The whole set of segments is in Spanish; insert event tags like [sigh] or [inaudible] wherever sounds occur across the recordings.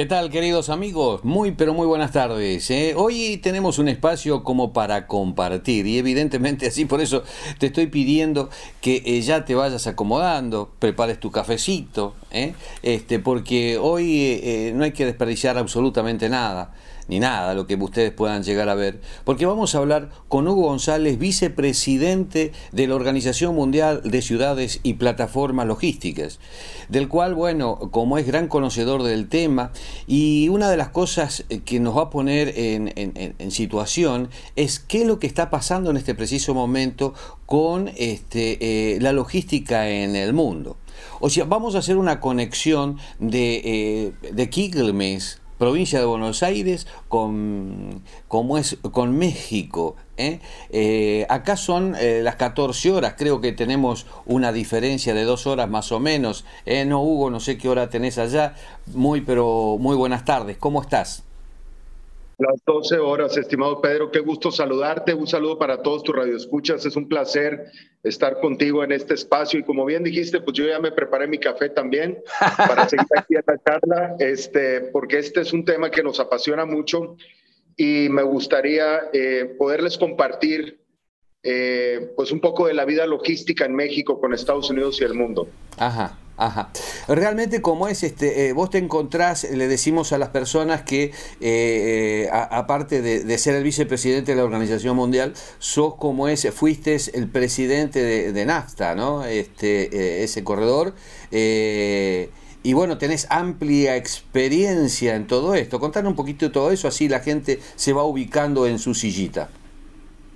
¿Qué tal, queridos amigos? Muy, pero muy buenas tardes. ¿eh? Hoy tenemos un espacio como para compartir y evidentemente así por eso te estoy pidiendo que eh, ya te vayas acomodando, prepares tu cafecito, ¿eh? este, porque hoy no hay que desperdiciar absolutamente nada ni nada lo que ustedes puedan llegar a ver, porque vamos a hablar con Hugo González, vicepresidente de la Organización Mundial de Ciudades y Plataformas Logísticas, del cual, bueno, como es gran conocedor del tema, y una de las cosas que nos va a poner en, situación es qué es lo que está pasando en este preciso momento con este, eh, la logística en el mundo. O sea, vamos a hacer una conexión de, eh, de Quilmes provincia de Buenos Aires con, como es, con México. ¿eh? Eh, acá son eh, las 14 horas, creo que tenemos una diferencia de dos horas más o menos. No, Hugo, no sé qué hora tenés allá. Muy, pero muy buenas tardes. ¿Cómo estás? Las 12 horas, estimado Pedro, qué gusto saludarte. Un saludo para todos tus radioescuchas. Es un placer estar contigo en este espacio. Y como bien dijiste, pues yo ya me preparé mi café también para seguir [laughs] aquí en la charla, este, porque este es un tema que nos apasiona mucho y me gustaría eh, poderles compartir eh, pues un poco de la vida logística en México con Estados Unidos y el mundo. Ajá. Ajá. Realmente como es, este, eh, vos te encontrás, le decimos a las personas que eh, eh, aparte de, ser el vicepresidente de la Organización Mundial, sos como es, fuiste el presidente de, NAFTA, ¿no? Este, ese corredor. y bueno, tenés amplia experiencia en todo esto. Contanos un poquito de todo eso, así la gente se va ubicando en su sillita.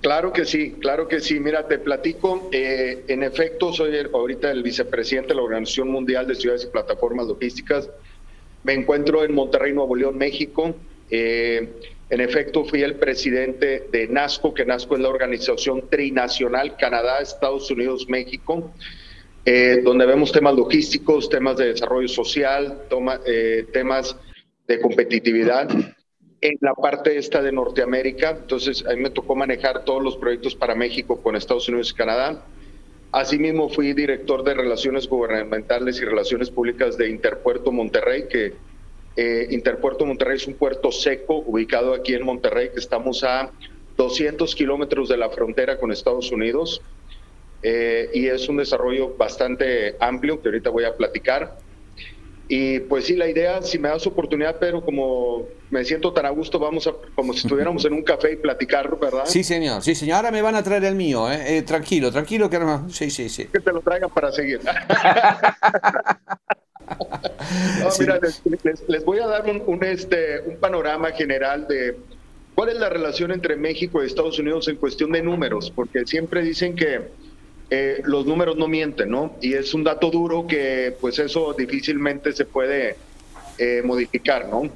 Claro que sí, claro que sí. Mira, te platico. Eh, en efecto, soy ahorita el vicepresidente de la Organización Mundial de Ciudades y Plataformas Logísticas. Me encuentro en Monterrey, Nuevo León, México. Eh, en efecto, fui el presidente de NASCO, que NASCO es la organización trinacional Canadá, Estados Unidos, México, eh, donde vemos temas logísticos, temas de desarrollo social, temas de competitividad en la parte esta de Norteamérica. Entonces, a mí me tocó manejar todos los proyectos para México con Estados Unidos y Canadá. Asimismo, fui director de Relaciones Gubernamentales y Relaciones Públicas de Interpuerto Monterrey, que eh, Interpuerto Monterrey es un puerto seco ubicado aquí en Monterrey, que estamos a 200 kilómetros de la frontera con Estados Unidos. Eh, y es un desarrollo bastante amplio que ahorita voy a platicar. Y pues sí, la idea, si me das oportunidad, pero como me siento tan a gusto, vamos a, como si estuviéramos en un café y platicar, ¿verdad? Sí, señor, sí, señor. Ahora me van a traer el mío, ¿eh? eh tranquilo, tranquilo, que no... Sí, sí, sí. Que te lo traigan para seguir. [laughs] mira, les, voy a dar un, este, un panorama general de cuál es la relación entre México y Estados Unidos en cuestión de números, porque siempre dicen que eh, los números no mienten, ¿no? Y es un dato duro que pues eso difícilmente se puede eh, modificar, ¿no?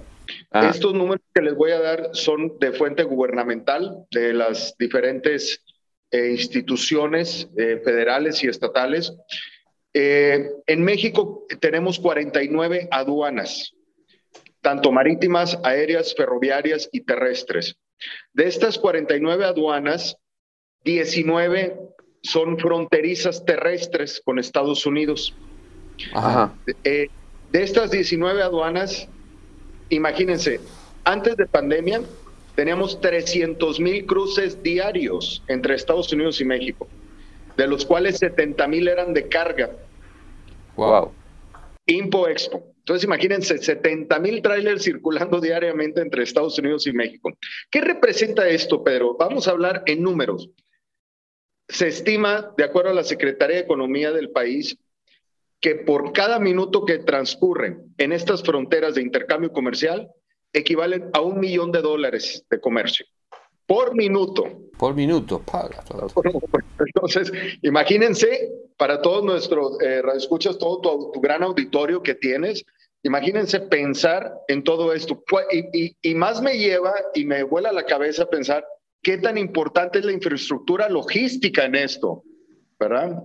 Ah. Estos números que les voy a dar son de fuente gubernamental de las diferentes eh, instituciones federales y estatales. en México tenemos 49 aduanas, tanto marítimas, aéreas, ferroviarias y terrestres. De estas 49 aduanas, 19 son fronterizas terrestres con Estados Unidos. Eh, de estas 19 aduanas, imagínense, antes de pandemia teníamos 300 mil cruces diarios entre Estados Unidos y México, de los cuales 70 mil eran de carga. Wow. Impo Expo. Entonces imagínense 70 mil trailers circulando [laughs] diariamente entre Estados Unidos y México. ¿Qué representa esto, Pedro? Vamos a hablar en números. Se estima, de acuerdo a la Secretaría de Economía del país, que por cada minuto que transcurre en estas fronteras de intercambio comercial equivalen a un millón de dólares de comercio. Por minuto. Por minuto, paga. Entonces, imagínense, para todos nuestros eh, radioescuchas, todo tu, gran auditorio que tienes, imagínense pensar en todo esto. Y, y más me lleva y me vuela la cabeza pensar qué tan importante es la infraestructura logística en esto, ¿verdad?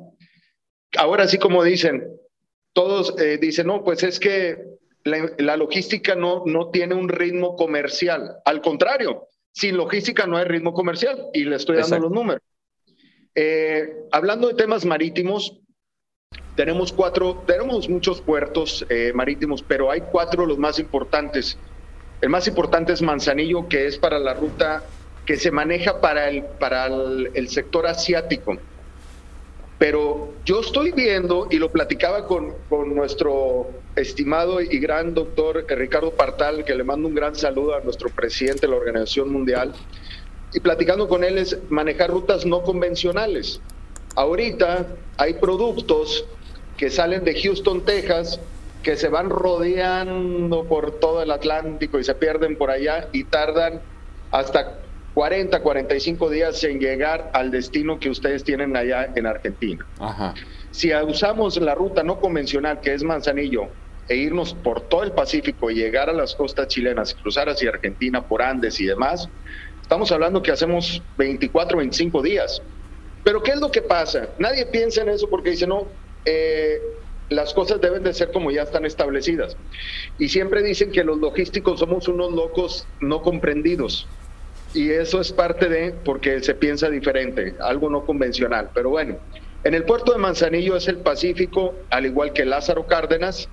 Ahora sí, como dicen, todos eh, dicen, no, pues es que la, logística no, no tiene un ritmo comercial. Al contrario, sin logística no hay ritmo comercial y le estoy dando los números. Eh, hablando de temas marítimos, tenemos cuatro, tenemos muchos puertos eh, marítimos, pero hay cuatro los más importantes. El más importante es Manzanillo, que es para la ruta que se maneja para el, para el, sector asiático. Pero yo estoy viendo, y lo platicaba con, con, nuestro estimado y gran doctor Ricardo Partal, que le mando un gran saludo a nuestro presidente de la Organización Mundial, y platicando con él es manejar rutas no convencionales. Ahorita hay productos que salen de Houston, Texas, que se van rodeando por todo el Atlántico y se pierden por allá y tardan hasta 40, 45 días en llegar al destino que ustedes tienen allá en Argentina. Si usamos la ruta no convencional, que es Manzanillo, e irnos por todo el Pacífico y llegar a las costas chilenas, cruzar hacia Argentina por Andes y demás, estamos hablando que hacemos 24, 25 días. Pero ¿qué es lo que pasa? Nadie piensa en eso porque dice, no, eh, las cosas deben de ser como ya están establecidas. Y siempre dicen que los logísticos somos unos locos no comprendidos. Y eso es parte de porque se piensa diferente, algo no convencional. Pero bueno, en el puerto de Manzanillo es el Pacífico, al igual que Lázaro Cárdenas.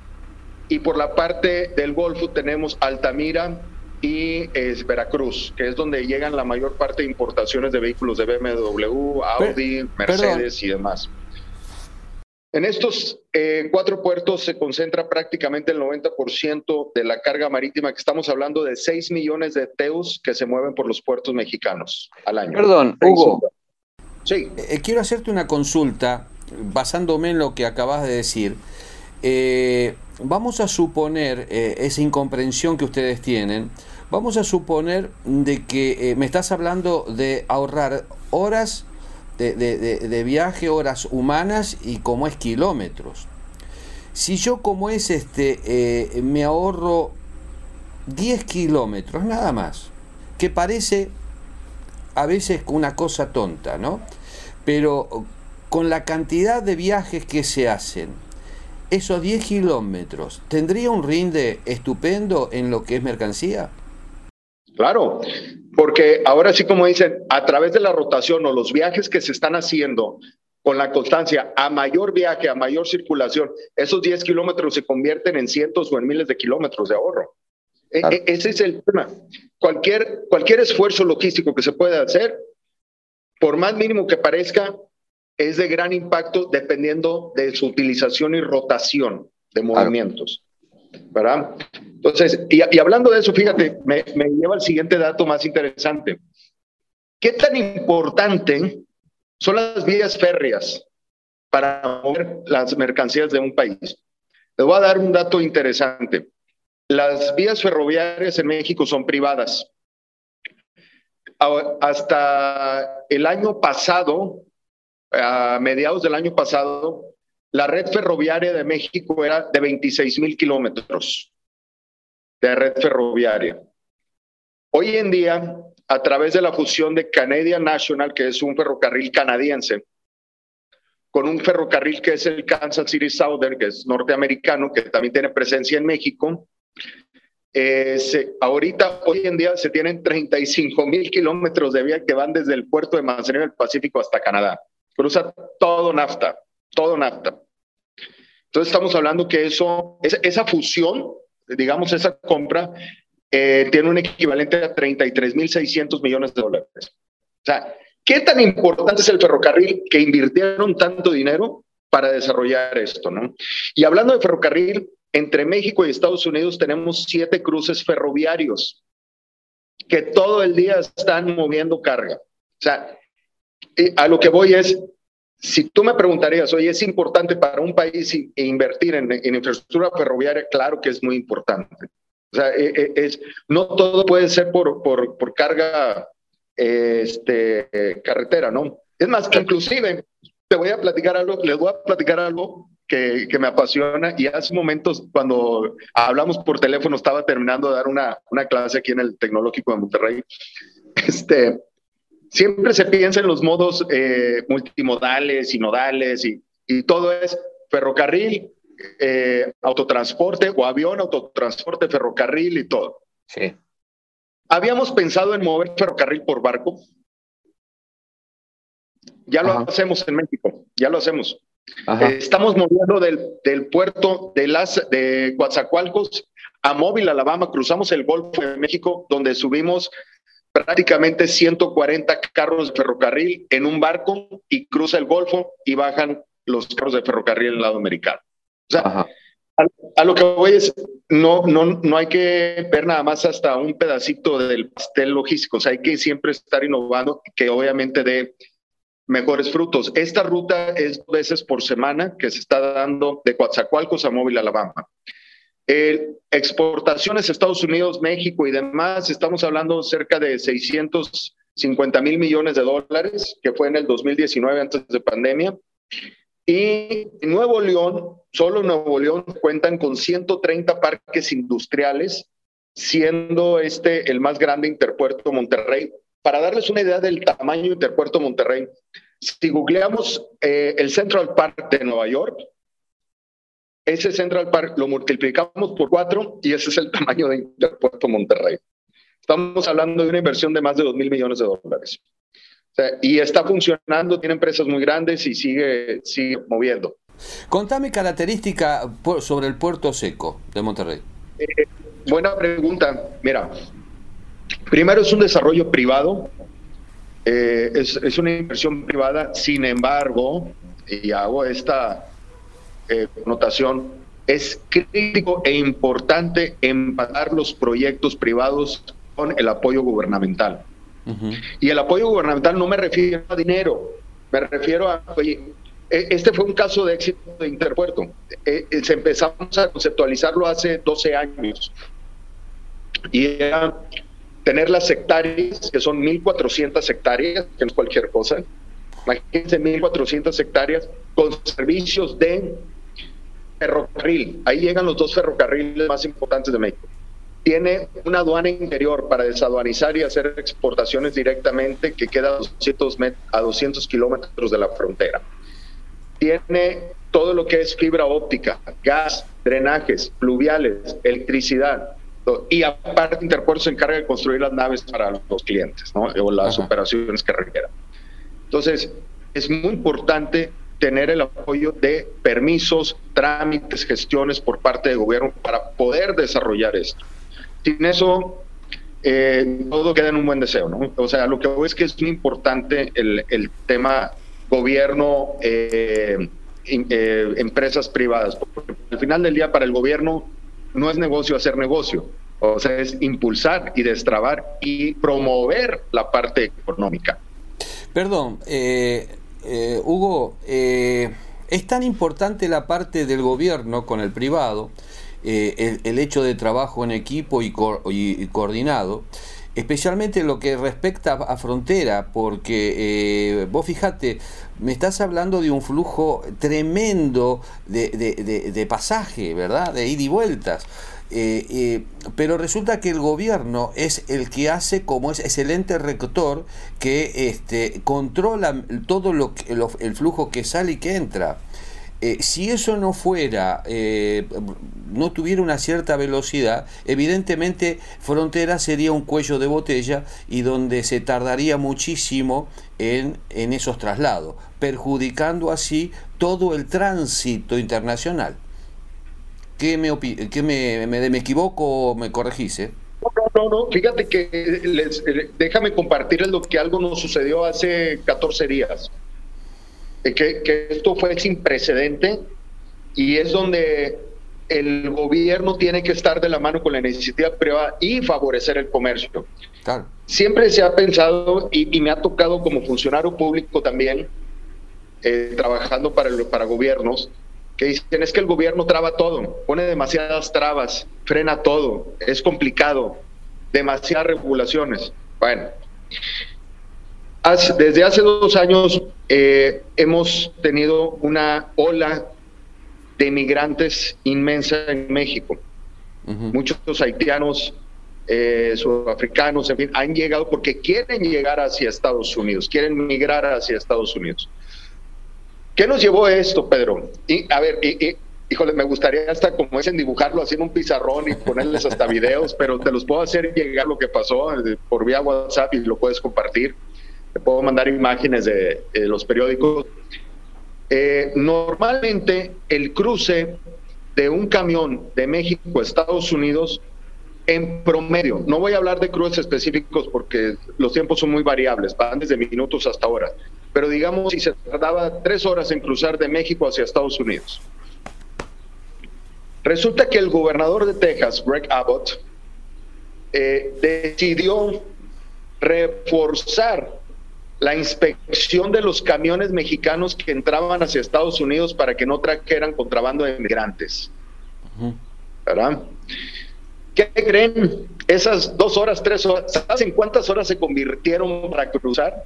Y por la parte del Golfo tenemos Altamira y es Veracruz, que es donde llegan la mayor parte de importaciones de vehículos de BMW, Audi, Mercedes y demás. En estos eh, cuatro puertos se concentra prácticamente el 90% de la carga marítima, que estamos hablando de 6 millones de teus que se mueven por los puertos mexicanos al año. Perdón, Hugo. Sí. Eh, quiero hacerte una consulta basándome en lo que acabas de decir. Eh, vamos a suponer esa incomprensión que ustedes tienen. Vamos a suponer de que me estás hablando de ahorrar horas de, viaje, horas humanas y como es kilómetros. Si yo como es este, eh, me ahorro 10 kilómetros, nada más, que parece a veces una cosa tonta, ¿no? Pero con la cantidad de viajes que se hacen, esos 10 kilómetros, ¿tendría un rinde estupendo en lo que es mercancía? Claro, porque ahora sí, como dicen, a través de la rotación o los viajes que se están haciendo con la constancia, a mayor viaje, a mayor circulación, esos 10 kilómetros se convierten en cientos o en miles de kilómetros de ahorro. E, e, ese es el tema. Cualquier, cualquier esfuerzo logístico que se pueda hacer, por más mínimo que parezca, es de gran impacto dependiendo de su utilización y rotación de movimientos. ¿Verdad? Entonces, y, hablando de eso, fíjate, me, lleva al siguiente dato más interesante. ¿Qué tan importante son las vías férreas para mover las mercancías de un país? Les voy a dar un dato interesante. Las vías ferroviarias en México son privadas. Hasta el año pasado, a mediados del año pasado, la red ferroviaria de México era de 26 mil kilómetros de red ferroviaria. Hoy en día, a través de la fusión de Canadian National, que es un ferrocarril canadiense, con un ferrocarril que es el Kansas City Southern, que es norteamericano, que también tiene presencia en México, eh, ahorita, hoy en día, se tienen 35 mil kilómetros de vía que van desde el puerto de Manzanillo del Pacífico hasta Canadá. Cruza todo NAFTA todo NAFTA. Entonces estamos hablando que eso, esa, fusión, digamos, esa compra, eh, tiene un equivalente a 33.600 millones de dólares. O sea, ¿qué tan importante es el ferrocarril que invirtieron tanto dinero para desarrollar esto? ¿no? Y hablando de ferrocarril, entre México y Estados Unidos tenemos siete cruces ferroviarios que todo el día están moviendo carga. O sea, eh, a lo que voy es, si tú me preguntarías, oye, ¿es importante para un país invertir en, infraestructura ferroviaria? Claro que es muy importante. O sea, e, e, es, no todo puede ser por, por, por carga este, carretera, ¿no? Es más, inclusive, te voy a platicar algo, les voy a platicar algo que, que, me apasiona y hace momentos cuando hablamos por teléfono estaba terminando de dar una, una clase aquí en el Tecnológico de Monterrey. Este, siempre se piensa en los modos eh, multimodales y nodales y, y, todo es ferrocarril, eh, autotransporte o avión, autotransporte, ferrocarril y todo. Sí. Habíamos pensado en mover ferrocarril por barco. Ya lo hacemos en México, ya lo hacemos. Estamos moviendo del, puerto de, las, de Coatzacoalcos a Móvil, Alabama, cruzamos el Golfo de México, donde subimos prácticamente 140 carros de ferrocarril en un barco y cruza el Golfo y bajan los carros de ferrocarril en el lado americano. O sea, a, lo que voy es, no, no, no hay que ver nada más hasta un pedacito del pastel logístico, o sea, hay que siempre estar innovando, que obviamente dé mejores frutos. Esta ruta es dos veces por semana que se está dando de Coatzacoalcos a Móvil, Alabama. Exportaciones Estados Unidos, México y demás, estamos hablando cerca de 650 mil millones de dólares, que fue en el 2019 antes de pandemia. Y Nuevo León, solo Nuevo León, cuentan con 130 parques industriales, siendo este el más grande Interpuerto Monterrey. Para darles una idea del tamaño Interpuerto Monterrey, si googleamos eh, el Central Park de Nueva York, ese Central Park lo multiplicamos por cuatro y ese es el tamaño de Interpuerto Monterrey. Estamos hablando de una inversión de más de 2 mil millones de dólares. y está funcionando, tiene empresas muy grandes y sigue, sigue moviendo. Contame característica sobre el puerto seco de Monterrey. Eh, buena pregunta. Mira, primero es un desarrollo privado, eh, es, es, una inversión privada, sin embargo, y hago esta eh, connotación, es crítico e importante empatar los proyectos privados con el apoyo gubernamental. Y el apoyo gubernamental no me refiero a dinero, me refiero a, oye, e, este fue un caso de éxito de Interpuerto. E, e, se empezamos a conceptualizarlo hace 12 años. Y era tener las hectáreas, que son 1.400 hectáreas, que no es cualquier cosa. Imagínense 1.400 hectáreas con servicios de ferrocarril. Ahí llegan los dos ferrocarriles más importantes de México. Tiene una aduana interior para desaduanizar y hacer exportaciones directamente que queda a 200, a 200 kilómetros de la frontera. Tiene todo lo que es fibra óptica, gas, drenajes, pluviales, electricidad. Y aparte Interpuerto se encarga de construir las naves para los clientes, ¿no? o las operaciones que requieran. Entonces, es muy importante tener el apoyo de permisos, trámites, gestiones por parte del gobierno para poder desarrollar esto. Sin eso, eh, todo queda en un buen deseo, ¿no? O sea, lo que veo es que es muy importante el, tema gobierno, eh, eh, empresas privadas, porque al final del día para el gobierno no es negocio hacer negocio, o sea, es impulsar y destrabar y promover la parte económica. Perdón, eh, eh, Hugo, eh, es tan importante la parte del gobierno con el privado, eh, el, hecho de trabajo en equipo y, coordinado, especialmente lo que respecta a frontera, porque vos fijate, me estás hablando de un flujo tremendo de, de pasaje, ¿verdad? De ida y vueltas. Eh, eh, pero resulta que el gobierno es el que hace como es, excelente rector que este, controla todo lo, el flujo que sale y que entra. Eh, si eso no fuera, no tuviera una cierta velocidad, evidentemente frontera sería un cuello de botella y donde se tardaría muchísimo en, en esos traslados, perjudicando así todo el tránsito internacional. ¿Qué me, qué me, me, equivoco o me corregís? Eh? No, no, no, fíjate que eh, déjame compartirles lo que algo nos sucedió hace 14 días. Eh, que, que, esto fue sin precedente y es donde el gobierno tiene que estar de la mano con la iniciativa privada y favorecer el comercio. Siempre se ha pensado y, me ha tocado como funcionario público también, trabajando para, para gobiernos, que dicen es que el gobierno traba todo, pone demasiadas trabas, frena todo, es complicado, demasiadas regulaciones. Bueno, desde hace dos años eh, hemos tenido una ola de migrantes inmensa en México. Muchos haitianos, eh, sudafricanos, en fin, han llegado porque quieren llegar hacia Estados Unidos, quieren migrar hacia Estados Unidos. ¿Qué nos llevó esto, Pedro? Y, a ver, y, híjole, me gustaría hasta como es en dibujarlo así en un pizarrón y ponerles hasta videos, pero te los puedo hacer llegar lo que pasó eh, por vía WhatsApp y lo puedes compartir. Te puedo mandar imágenes de, los periódicos. Eh, normalmente el cruce de un camión de México a Estados Unidos en promedio, no voy a hablar de cruces específicos porque los tiempos son muy variables, van desde minutos hasta horas, pero digamos si se tardaba tres horas en cruzar de México hacia Estados Unidos. Resulta que el gobernador de Texas, Greg Abbott, eh, decidió reforzar la inspección de los camiones mexicanos que entraban hacia Estados Unidos para que no trajeran contrabando de inmigrantes. ¿Verdad? ¿Qué creen? Esas dos horas, tres horas, ¿sabes en cuántas horas se convirtieron para cruzar?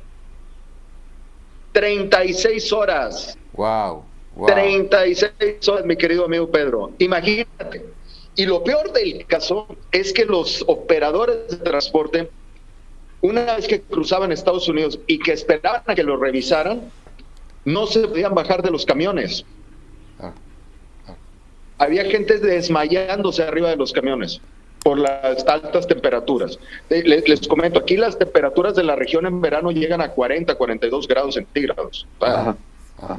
36 horas. Wow, wow. 36 horas, mi querido amigo Pedro. Imagínate. Y lo peor del caso es que los operadores de transporte una vez que cruzaban Estados Unidos y que esperaban a que lo revisaran, no se podían bajar de los camiones. Ah, ah. Había gente desmayándose arriba de los camiones por las altas temperaturas. Eh, les, comento, aquí las temperaturas de la región en verano llegan a 40, 42 grados centígrados.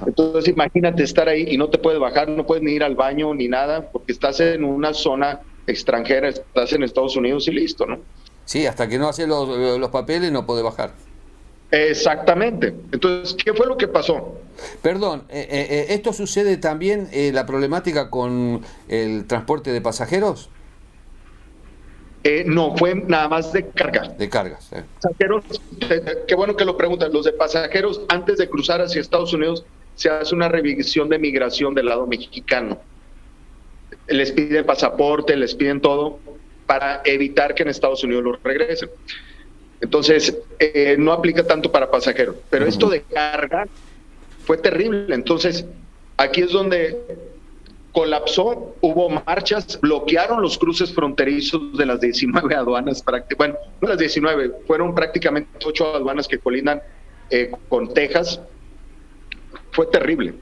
Entonces imagínate estar ahí y no te puedes bajar, no puedes ni ir al baño ni nada, porque estás en una zona extranjera, estás en Estados Unidos y listo, ¿no? Sí, hasta que no hace los, papeles no puede bajar. Exactamente. Entonces, ¿qué fue lo que pasó? Perdón, eh, eh, eh, ¿esto sucede también la problemática con el transporte de pasajeros? No, fue nada más de carga. De cargas. Pasajeros, qué bueno que lo preguntan. Los de pasajeros, antes de cruzar hacia Estados Unidos, se hace una revisión de migración del lado mexicano. Les piden pasaporte, les piden todo para evitar que en Estados Unidos lo regresen. Entonces, eh, no aplica tanto para pasajeros, pero esto de carga fue terrible. Entonces, aquí es donde colapsó, hubo marchas, bloquearon los cruces fronterizos de las 19 aduanas, bueno, no las 19, fueron prácticamente 8 aduanas que colindan eh, con Texas. Fue terrible.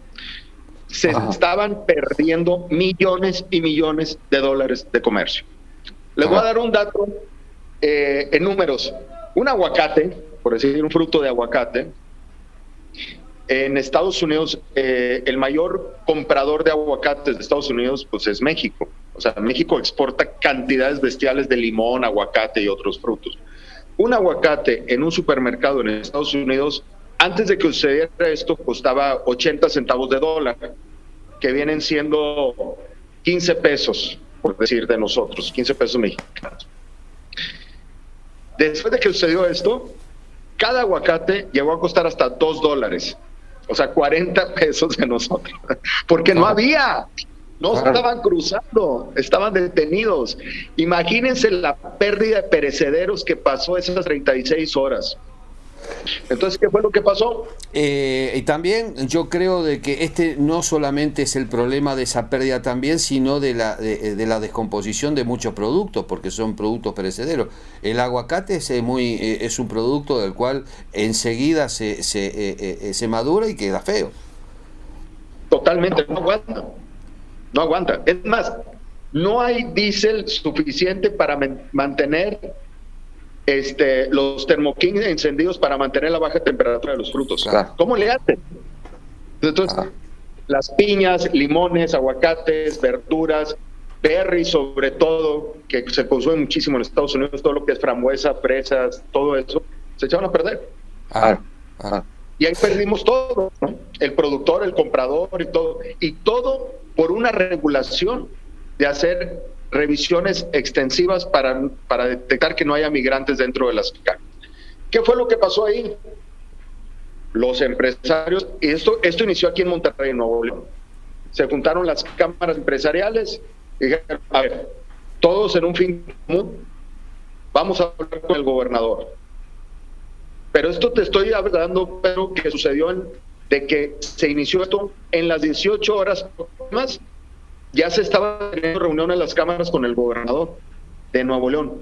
Se estaban perdiendo millones y millones de dólares de comercio. Les voy a dar un dato eh, en números. Un aguacate, por decir un fruto de aguacate, en Estados Unidos, eh, el mayor comprador de aguacates de Estados Unidos, pues es México. O sea, México exporta cantidades bestiales de limón, aguacate y otros frutos. Un aguacate en un supermercado en Estados Unidos, antes de que sucediera esto, costaba 80 centavos de dólar, que vienen siendo 15 pesos por decir de nosotros, 15 pesos mexicanos. Después de que sucedió esto, cada aguacate llegó a costar hasta 2 dólares, o sea, 40 pesos de nosotros, porque no había, no estaban cruzando, estaban detenidos. Imagínense la pérdida de perecederos que pasó esas 36 horas. Entonces, ¿qué fue lo que pasó? Eh, y también yo creo de que este no solamente es el problema de esa pérdida también, sino de la, de, la descomposición de muchos productos, porque son productos perecederos. El aguacate es, muy, eh, es un producto del cual enseguida se, se, eh, se madura y queda feo. Totalmente, no aguanta. No aguanta. Es más, no hay diésel suficiente para mantener este, los termoquines encendidos para mantener la baja temperatura de los frutos. ¿Cómo le hacen? Entonces, ah. las piñas, limones, aguacates, verduras, berries sobre todo, que se consume muchísimo en Estados Unidos, todo lo que es frambuesa, fresas, todo eso, se echaron a perder. Y ahí perdimos todo, el productor, el comprador y todo. Y todo por una regulación de hacer revisiones extensivas para, para detectar que no haya migrantes dentro de las cámaras. ¿Qué fue lo que pasó ahí? Los empresarios, y esto, esto inició aquí en Monterrey, Nuevo León, se juntaron las cámaras empresariales y dijeron, a ver, todos en un fin común, vamos a hablar con el gobernador. Pero esto te estoy hablando, pero que sucedió de que se inició esto en las 18 horas más ya se estaba teniendo reunión en las cámaras con el gobernador de Nuevo León,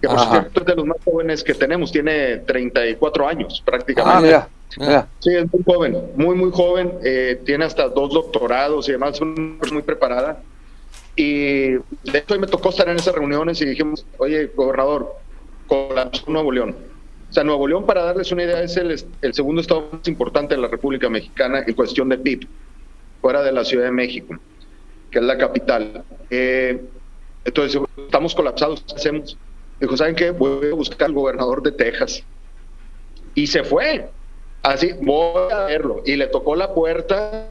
que por cierto es de los más jóvenes que tenemos, tiene 34 años prácticamente. Ah, mira, Sí, es muy joven, muy, muy joven, eh, tiene hasta dos doctorados y demás, es muy preparada. Y de hecho me tocó estar en esas reuniones y dijimos, oye, gobernador, colapsó Nuevo León. O sea, Nuevo León, para darles una idea, es el, el segundo estado más importante de la República Mexicana en cuestión de PIB, fuera de la Ciudad de México, que es la capital. Eh, entonces, estamos colapsados, ¿qué hacemos? Dijo, ¿saben qué? Voy a buscar al gobernador de Texas. Y se fue. Así, voy a verlo. Y le tocó la puerta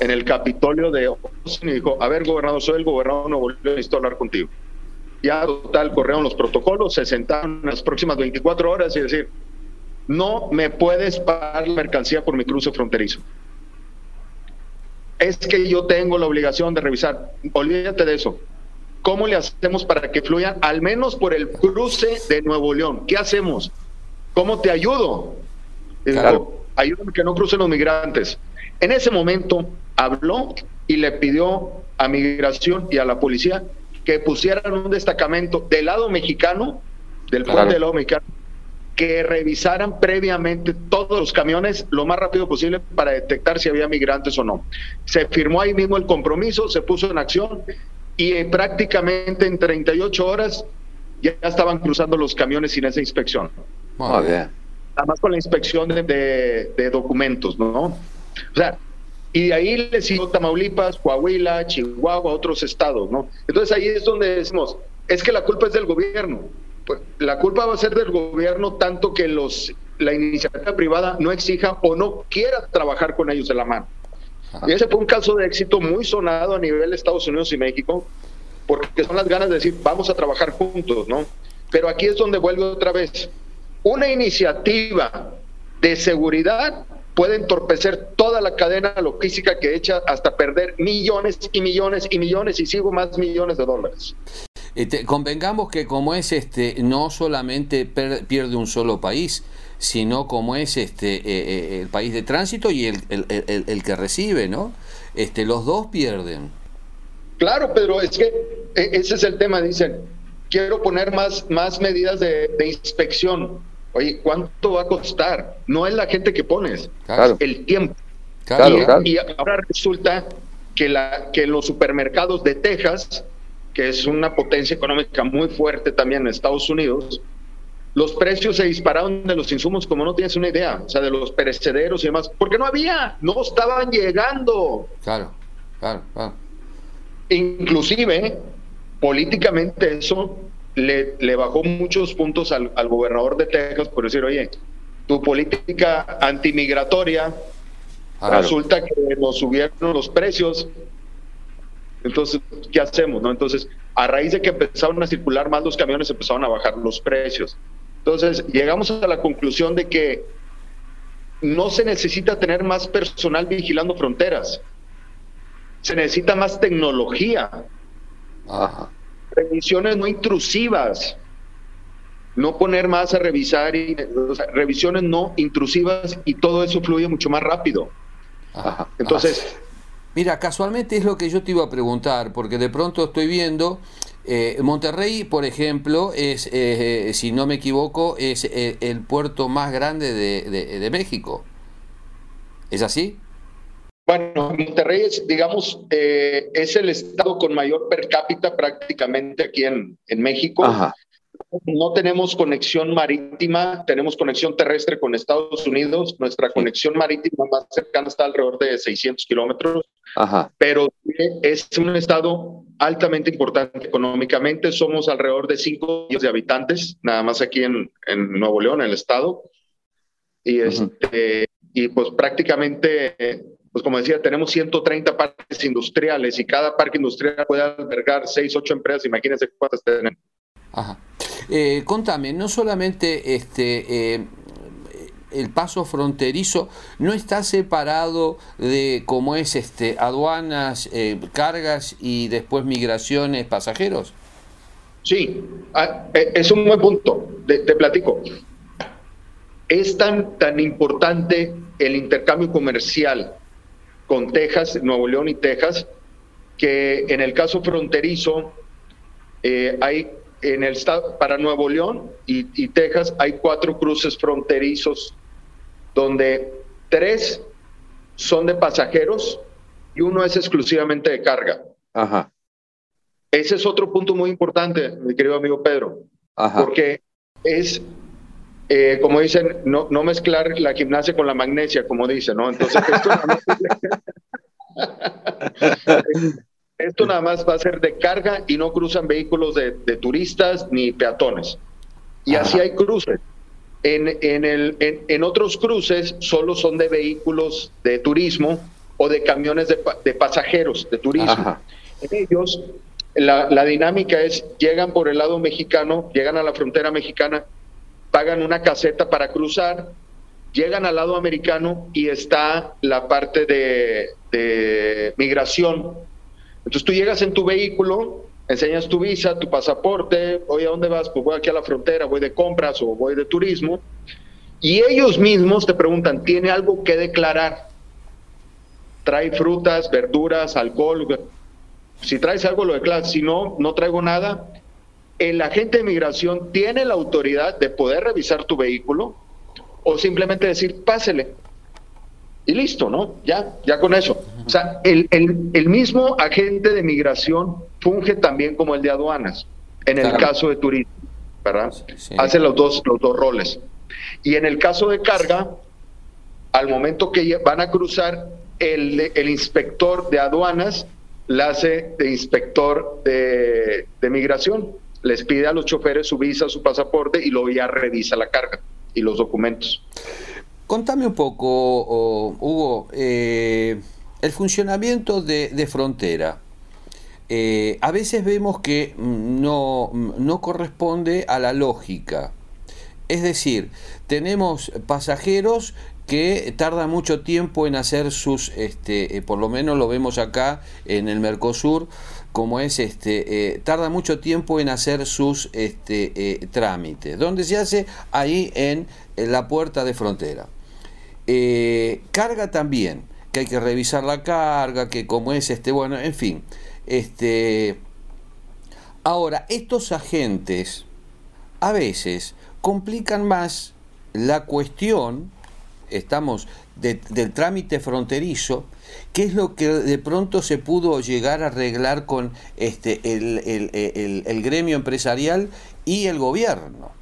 en el Capitolio de Austin y dijo, a ver, gobernador, soy el gobernador Nuevo León, necesito hablar contigo ya total corrieron los protocolos, se sentaron en las próximas 24 horas y decir, no me puedes pagar la mercancía por mi cruce fronterizo. Es que yo tengo la obligación de revisar, olvídate de eso. ¿Cómo le hacemos para que fluyan al menos por el cruce de Nuevo León? ¿Qué hacemos? ¿Cómo te ayudo? Claro. Ayúdame que no crucen los migrantes. En ese momento habló y le pidió a migración y a la policía que pusieran un destacamento del lado mexicano, del puente del lado mexicano, que revisaran previamente todos los camiones lo más rápido posible para detectar si había migrantes o no. Se firmó ahí mismo el compromiso, se puso en acción y eh, prácticamente en 38 horas ya estaban cruzando los camiones sin esa inspección. Muy bien. Además con la inspección de, de documentos, ¿no? O sea, y de ahí le sigo Tamaulipas, Coahuila, Chihuahua, otros estados, ¿no? Entonces ahí es donde decimos, es que la culpa es del gobierno. Pues, la culpa va a ser del gobierno tanto que los la iniciativa privada no exija o no quiera trabajar con ellos de la mano. Y ese fue un caso de éxito muy sonado a nivel de Estados Unidos y México, porque son las ganas de decir, vamos a trabajar juntos, ¿no? Pero aquí es donde vuelve otra vez. Una iniciativa de seguridad puede entorpecer toda la cadena logística que echa hasta perder millones y millones y millones y sigo más millones de dólares. Este, convengamos que como es este, no solamente pierde un solo país, sino como es este eh, eh, el país de tránsito y el, el, el, que recibe, ¿no? Este, los dos pierden. Claro, Pedro, es que e, ese es el tema, dicen, quiero poner más, más medidas de, de inspección Oye, ¿cuánto va a costar? No es la gente que pones, es el tiempo. y, ahora resulta que, la, que los supermercados de Texas, que es una potencia económica muy fuerte también en Estados Unidos, los precios se dispararon de los insumos como no tienes una idea, o sea, de los perecederos y demás, porque no había, no estaban llegando. Claro, claro, claro. Inclusive, políticamente eso le, bajó muchos puntos al, gobernador de Texas por decir, oye, tu política antimigratoria resulta que nos subieron los precios. Entonces, ¿qué hacemos? No? Entonces, a raíz de que empezaron a circular más los camiones, empezaron a bajar los precios. Entonces, llegamos a la conclusión de que no se necesita tener más personal vigilando fronteras. Se necesita más tecnología. Ajá revisiones no intrusivas, no poner más a revisar, y, revisiones no intrusivas y todo eso fluye mucho más rápido. Entonces... Mira, casualmente es lo que yo te iba a preguntar, porque de pronto estoy viendo, eh, Monterrey, por ejemplo, es, eh, si no me equivoco, es eh, el puerto más grande de, de México. ¿Es así? Bueno, Monterrey es, digamos, eh, es el estado con mayor per cápita prácticamente aquí en, en México. No tenemos conexión marítima, tenemos conexión terrestre con Estados Unidos. Nuestra conexión marítima más cercana está alrededor de 600 kilómetros. Pero es un estado altamente importante económicamente. Somos alrededor de 5 millones de habitantes, nada más aquí en, en Nuevo León, en el estado. Y, este, y pues prácticamente pues como decía, tenemos 130 parques industriales y cada parque industrial puede albergar 6, 8 empresas, imagínense cuántas tenemos. Ajá. Eh, contame, no solamente este eh, el paso fronterizo no está separado de cómo es este aduanas, eh, cargas y después migraciones, pasajeros. Sí, ah, es un buen punto. Te, platico. Es tan, tan importante el intercambio comercial con Texas, Nuevo León y Texas, que en el caso fronterizo eh, hay en el estado para Nuevo León y, Texas hay cuatro cruces fronterizos donde tres son de pasajeros y uno es exclusivamente de carga. Ajá. Ese es otro punto muy importante, mi querido amigo Pedro, Ajá. porque es eh, como dicen, no, no mezclar la gimnasia con la magnesia, como dicen, ¿no? Entonces, esto nada, más, [laughs] esto nada más va a ser de carga y no cruzan vehículos de, turistas ni peatones. Y así hay cruces. En, en, el, en, otros cruces solo son de vehículos de turismo o de camiones de, de pasajeros de turismo. En ellos, la, la dinámica es, llegan por el lado mexicano, llegan a la frontera mexicana, pagan una caseta para cruzar, llegan al lado americano y está la parte de, migración. Entonces tú llegas en tu vehículo, enseñas tu visa, tu pasaporte, oye, ¿a dónde vas? Pues voy aquí a la frontera, voy de compras o voy de turismo. Y ellos mismos te preguntan, ¿tiene algo que declarar? Trae frutas, verduras, alcohol. Si traes algo, lo declaras. Si no, no traigo nada el agente de migración tiene la autoridad de poder revisar tu vehículo o simplemente decir, pásele. Y listo, ¿no? Ya, ya con eso. O sea, el, mismo agente de migración funge también como el de aduanas, en el caso de turismo, ¿verdad? Hace los dos, los dos roles. Y en el caso de carga, al momento que van a cruzar, el, el inspector de aduanas la hace de inspector de, de migración les pide a los choferes su visa, su pasaporte y luego ya revisa la carga y los documentos. Contame un poco, Hugo, eh, el funcionamiento de, frontera. Eh, a veces vemos que no, no corresponde a la lógica. Es decir, tenemos pasajeros que tardan mucho tiempo en hacer sus, este, eh, por lo menos lo vemos acá en el Mercosur, como es este, eh, tarda mucho tiempo en hacer sus este, trámites, donde se hace ahí en, la puerta de frontera. Carga también, que hay que revisar la carga, que como es este, bueno, en fin. Este, ahora, estos agentes a veces complican más la cuestión, estamos del trámite fronterizo, ¿Qué es lo que de pronto se pudo llegar a arreglar con este, el, gremio empresarial y el gobierno?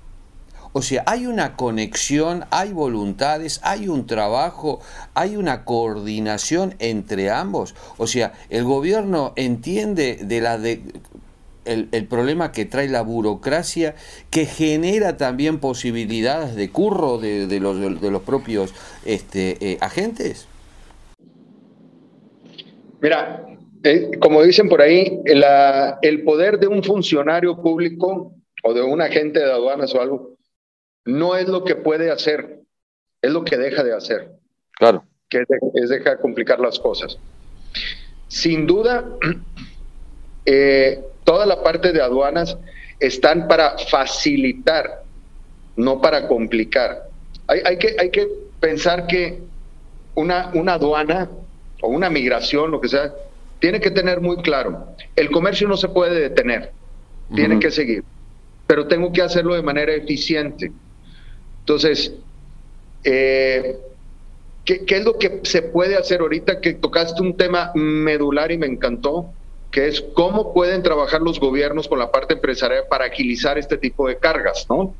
O sea, hay una conexión, hay voluntades, hay un trabajo, hay una coordinación entre ambos. O sea, el gobierno entiende de la el, problema que trae la burocracia, que genera también posibilidades de curro de, los, de los, propios este, eh, agentes. Mira, eh, como dicen por ahí, el poder de un funcionario público o de un agente de aduanas o algo no es lo que puede hacer, es lo que deja de hacer. Claro. Que es, dejar complicar las cosas. Sin duda, [clears throat] eh, toda la parte de aduanas están para facilitar, no para complicar. Hay, que, hay que pensar que una, una aduana o una migración, lo que sea, tiene que tener muy claro, el comercio no se puede detener, tiene que seguir, pero tengo que hacerlo de manera eficiente. Entonces, eh, ¿qué, es lo que se puede hacer ahorita? Que tocaste un tema medular y me encantó, que es cómo pueden trabajar los gobiernos con la parte empresarial para agilizar este tipo de cargas, ¿no?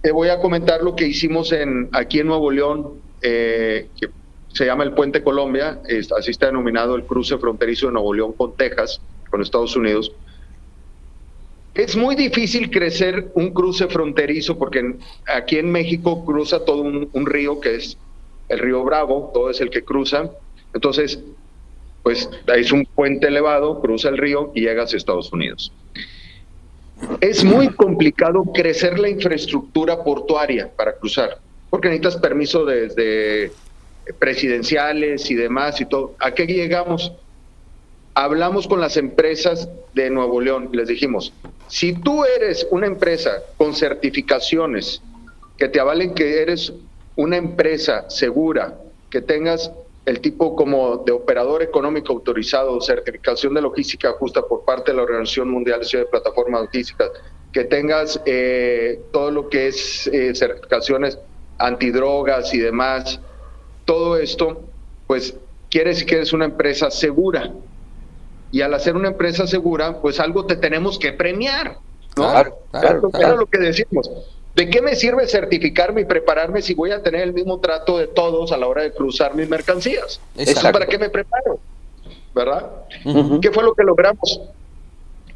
Te voy a comentar lo que hicimos en, aquí en Nuevo León, eh, que se llama el Puente Colombia, así está denominado el cruce fronterizo de Nuevo León con Texas, con Estados Unidos. Es muy difícil crecer un cruce fronterizo porque aquí en México cruza todo un, río que es el río Bravo, todo es el que cruza. Entonces, pues es un puente elevado, cruza el río y llegas a Estados Unidos. Es muy complicado crecer la infraestructura portuaria para cruzar, porque necesitas permiso desde presidenciales y demás y todo. ¿A qué llegamos? Hablamos con las empresas de Nuevo León y les dijimos, si tú eres una empresa con certificaciones que te avalen que eres una empresa segura, que tengas el tipo como de operador económico autorizado, certificación de logística justa por parte de la Organización Mundial de Plataformas Logísticas, que tengas eh, todo lo que es eh, certificaciones antidrogas y demás, todo esto, pues quiere decir que eres una empresa segura. Y al hacer una empresa segura, pues algo te tenemos que premiar. ¿no? Claro, claro, lo que decimos. ¿De qué me sirve certificarme y prepararme si voy a tener el mismo trato de todos a la hora de cruzar mis mercancías? ¿Eso para qué me preparo? ¿Verdad? ¿Qué fue lo que logramos?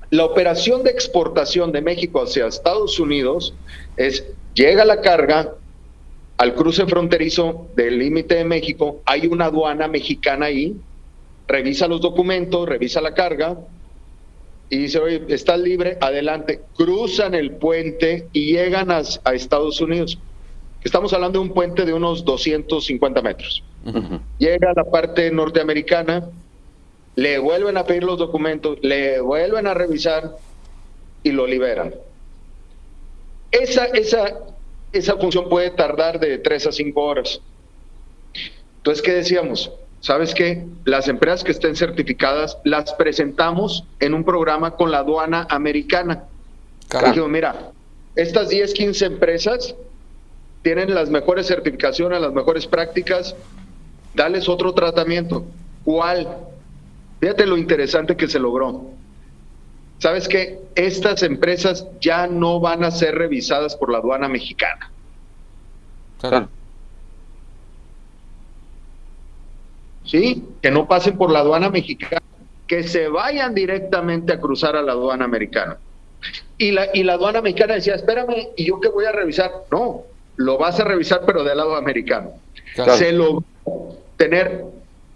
La operación de exportación de México hacia Estados Unidos es, llega la carga al cruce fronterizo del límite de México, hay una aduana mexicana ahí, revisa los documentos, revisa la carga, y dice, oye, estás libre, adelante. Cruzan el puente y llegan a, Estados Unidos. Estamos hablando de un puente de unos 250 metros. Llega a la parte norteamericana, le vuelven a pedir los documentos, le vuelven a revisar y lo liberan. Esa, esa, esa función puede tardar de 3 a 5 horas. Entonces, ¿qué decíamos? ¿Sabes qué? Las empresas que estén certificadas las presentamos en un programa con la aduana americana. Claro. mira, estas 10, 15 empresas tienen las mejores certificaciones, las mejores prácticas, dales otro tratamiento. ¿Cuál? Fíjate lo interesante que se logró. ¿Sabes qué? Estas empresas ya no van a ser revisadas por la aduana mexicana. Claro. ¿Sí? Que no pasen por la aduana mexicana, que se vayan directamente a cruzar a la aduana americana. Y la, y la aduana mexicana decía, espérame, ¿y yo qué voy a revisar? No, lo vas a revisar, pero del lado americano. Se logró tener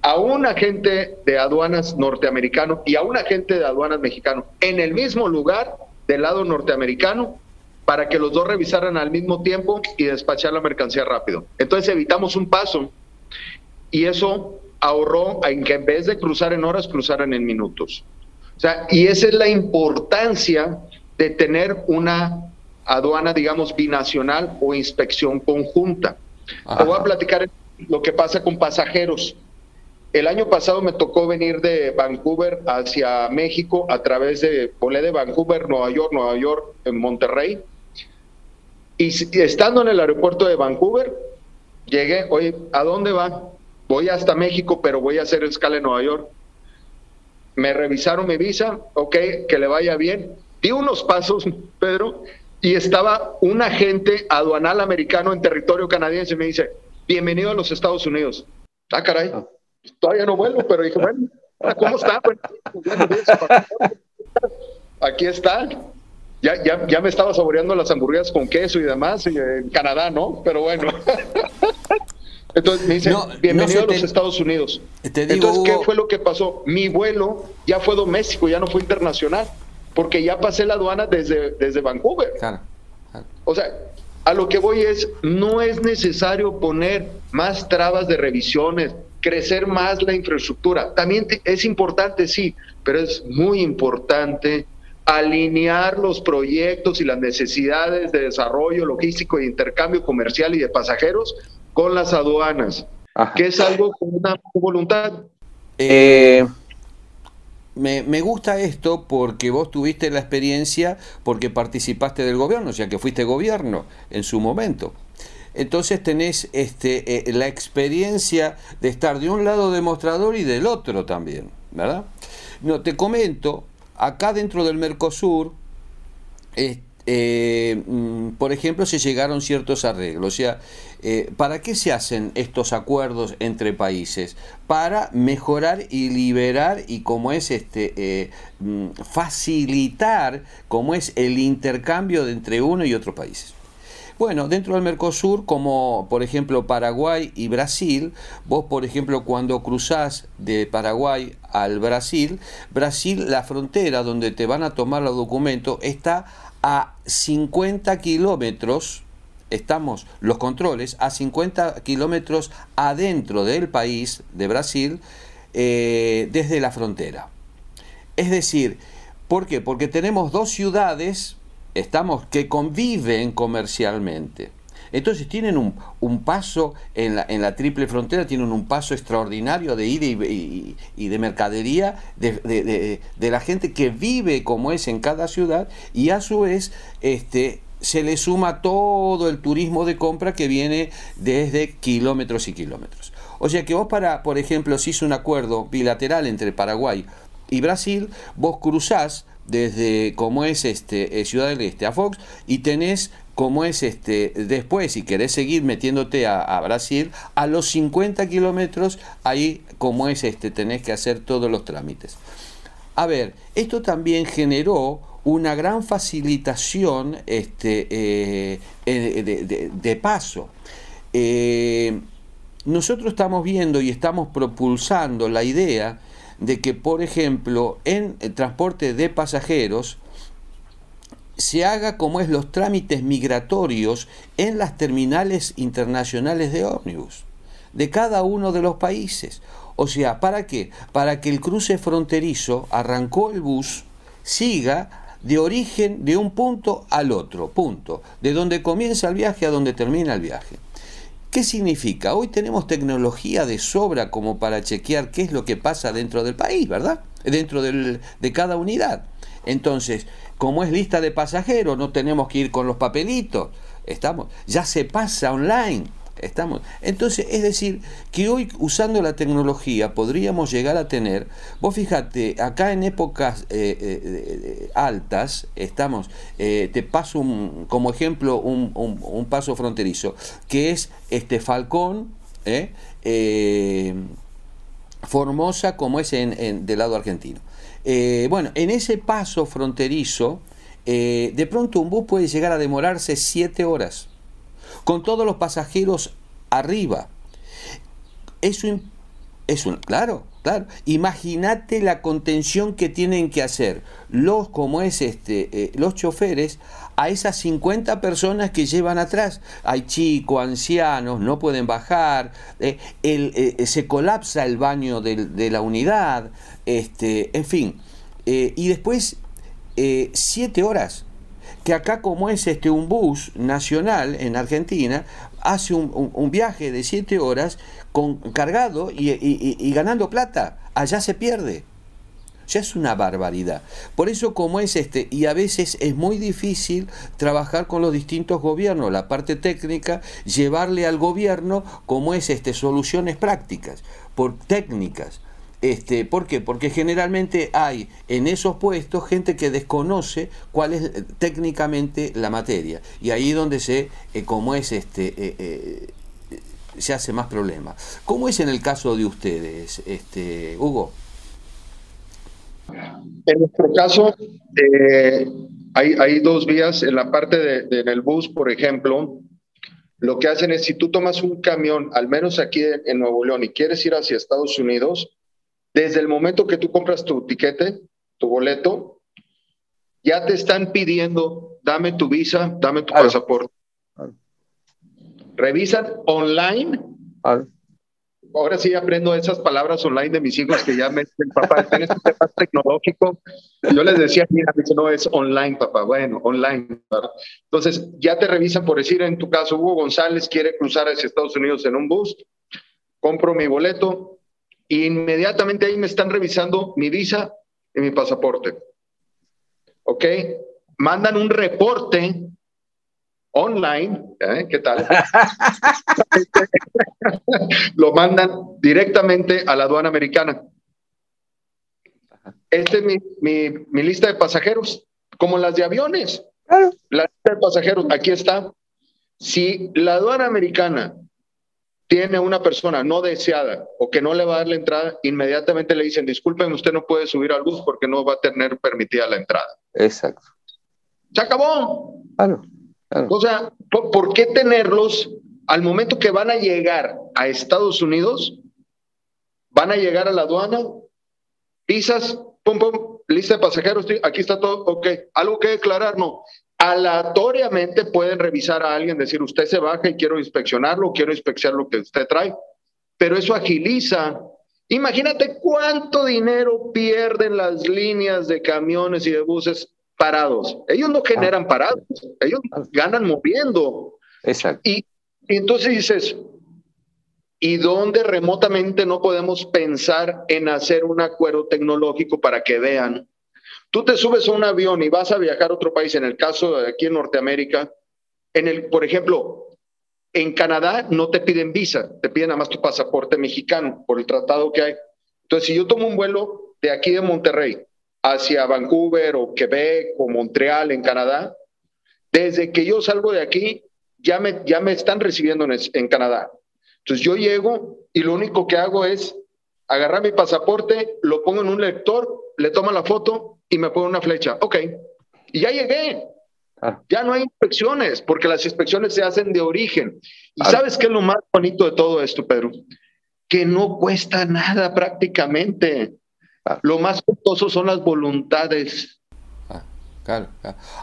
a un agente de aduanas norteamericano y a un agente de aduanas mexicano en el mismo lugar del lado norteamericano para que los dos revisaran al mismo tiempo y despachar la mercancía rápido. Entonces evitamos un paso y eso ahorró en que en vez de cruzar en horas, cruzaran en minutos. O sea, y esa es la importancia de tener una aduana, digamos, binacional o inspección conjunta. Te voy a platicar lo que pasa con pasajeros. El año pasado me tocó venir de Vancouver hacia México a través de, volé de Vancouver, Nueva York, Nueva York, en Monterrey. Y estando en el aeropuerto de Vancouver, llegué, oye, ¿a dónde va? Voy hasta México, pero voy a hacer escala en Nueva York. Me revisaron mi visa, ok, que le vaya bien. Di unos pasos, Pedro, y estaba un agente aduanal americano en territorio canadiense y me dice, bienvenido a los Estados Unidos. Ah, caray, todavía no vuelvo, pero dije, bueno, ¿cómo está? aquí está. Ya, ya, ya me estaba saboreando las hamburguesas con queso y demás, en Canadá, ¿no? Pero bueno. [laughs] Entonces me dicen, bienvenido a los Estados Unidos. Entonces, ¿qué fue lo que pasó? Mi vuelo ya fue doméstico, ya no fue internacional, porque ya pasé la aduana desde, desde Vancouver. O sea, a lo que voy es, no es necesario poner más trabas de revisiones, crecer más la infraestructura. También es importante, sí, pero es muy importante alinear los proyectos y las necesidades de desarrollo logístico e intercambio comercial y de pasajeros con las aduanas, que es algo con una voluntad. Eh, me, gusta esto porque vos tuviste la experiencia, porque participaste del gobierno, o sea que fuiste gobierno en su momento. Entonces tenés este, eh, la experiencia de estar de un lado demostrador y del otro también, ¿verdad? No, te comento, acá dentro del Mercosur, eh, mm, por ejemplo, se llegaron ciertos arreglos. O sea, eh, ¿para qué se hacen estos acuerdos entre países? Para mejorar y liberar y como es este eh, mm, facilitar como es el intercambio de entre uno y otro países. Bueno, dentro del Mercosur, como por ejemplo Paraguay y Brasil, vos por ejemplo cuando cruzás de Paraguay al Brasil, Brasil, la frontera donde te van a tomar los documentos está a 50 kilómetros, estamos los controles, a 50 kilómetros adentro del país, de Brasil, eh, desde la frontera. Es decir, ¿por qué? Porque tenemos dos ciudades, estamos, que conviven comercialmente. Entonces tienen un, paso en la, en la, triple frontera, tienen un paso extraordinario de ida y, de mercadería de, la gente que vive como es en cada ciudad y a su vez este, se le suma todo el turismo de compra que viene desde kilómetros y kilómetros. O sea que vos para, por ejemplo, si hizo un acuerdo bilateral entre Paraguay y Brasil, vos cruzás desde como es este eh, Ciudad del Este a Fox y tenés como es este, después, si querés seguir metiéndote a, Brasil, a los 50 kilómetros, ahí como es este, tenés que hacer todos los trámites. A ver, esto también generó una gran facilitación este, eh, eh, de, paso. Eh, nosotros estamos viendo y estamos propulsando la idea de que, por ejemplo, en el transporte de pasajeros, se haga como es los trámites migratorios en las terminales internacionales de ómnibus de cada uno de los países. O sea, ¿para qué? Para que el cruce fronterizo arrancó el bus, siga de origen de un punto al otro, punto, de donde comienza el viaje a donde termina el viaje. ¿Qué significa? Hoy tenemos tecnología de sobra como para chequear qué es lo que pasa dentro del país, ¿verdad? Dentro de cada unidad. Entonces, como es lista de pasajeros, no tenemos que ir con los papelitos. Estamos, ya se pasa online. Estamos. Entonces, es decir, que hoy usando la tecnología podríamos llegar a tener, vos fíjate, acá en épocas eh, eh, altas, estamos, eh, te paso como ejemplo un, paso fronterizo, que es este Falcón, Formosa, como es en, del lado argentino. Bueno, en ese paso fronterizo, de pronto un bus puede llegar a demorarse siete horas, con todos los pasajeros arriba. Eso es un, claro, claro. Imagínate la contención que tienen que hacer los, como es este, eh, los choferes a esas 50 personas que llevan atrás. Hay chicos, ancianos, no pueden bajar, se colapsa el baño de la unidad, este, en fin. Eh, y después, eh, siete horas, que acá como es este un bus nacional en Argentina, hace un, viaje de siete horas con, cargado y, ganando plata. Allá se pierde. Ya es una barbaridad. Por eso como es este, y a veces es muy difícil trabajar con los distintos gobiernos, la parte técnica, llevarle al gobierno como es este, soluciones prácticas, por técnicas. Este, ¿Por qué? Porque generalmente hay en esos puestos gente que desconoce cuál es eh, técnicamente la materia. Y ahí donde se, eh, como es este, eh, se hace más problema. ¿Cómo es en el caso de ustedes, este, Hugo? En nuestro caso, hay, hay, dos vías. En la parte de, en el bus, por ejemplo, lo que hacen es, si tú tomas un camión, al menos aquí en Nuevo León, y quieres ir hacia Estados Unidos, desde el momento que tú compras tu tiquete, tu boleto, ya te están pidiendo, dame tu visa, dame tu pasaporte. Revisan online. Ahora sí aprendo esas palabras online de mis hijos que ya me dicen, papá, tienes un tema tecnológico. Yo les decía, mira, no, es online, papá. Bueno, online. Entonces, ya te revisan, por decir, en tu caso, Hugo González quiere cruzar hacia Estados Unidos en un bus. Compro mi boleto, inmediatamente ahí me están revisando mi visa y mi pasaporte. ¿Ok? Mandan un reporte online, ¿eh? ¿qué tal? [laughs] Lo mandan directamente a la aduana americana. Esta es mi, mi, mi, lista de pasajeros, como las de aviones. La lista de pasajeros, aquí está. Si la aduana americana tiene una persona no deseada o que no le va a dar la entrada, inmediatamente le dicen, disculpen, usted no puede subir al bus porque no va a tener permitida la entrada. Exacto. Se acabó. Claro, O sea, ¿por, qué tenerlos al momento que van a llegar a Estados Unidos? Van a llegar a la aduana, pisas, pum, pum, lista de pasajeros, aquí está todo, ok. ¿Algo que declarar? No aleatoriamente pueden revisar a alguien, decir, usted se baja y quiero inspeccionarlo, quiero inspeccionar lo que usted trae, pero eso agiliza. Imagínate cuánto dinero pierden las líneas de camiones y de buses parados. Ellos no generan parados, ellos ganan moviendo. Exacto. Y, y entonces dices, ¿y dónde remotamente no podemos pensar en hacer un acuerdo tecnológico para que vean Tú te subes a un avión y vas a viajar a otro país, en el caso de aquí en Norteamérica, en el, por ejemplo, en Canadá no te piden visa, te piden nada más tu pasaporte mexicano por el tratado que hay. Entonces, si yo tomo un vuelo de aquí de Monterrey hacia Vancouver o Quebec o Montreal en Canadá, Desde que yo salgo de aquí, ya me, ya me están recibiendo en, en Canadá. Entonces yo llego y lo único que hago es agarrar mi pasaporte, lo pongo en un lector, le tomo la foto y me pongo una flecha. Ok, y ya llegué. Ya no hay inspecciones, porque las inspecciones se hacen de origen. ¿Y sabes qué es lo más bonito de todo esto, Pedro? Que no cuesta nada prácticamente. Lo más costoso son las voluntades. Ah, claro,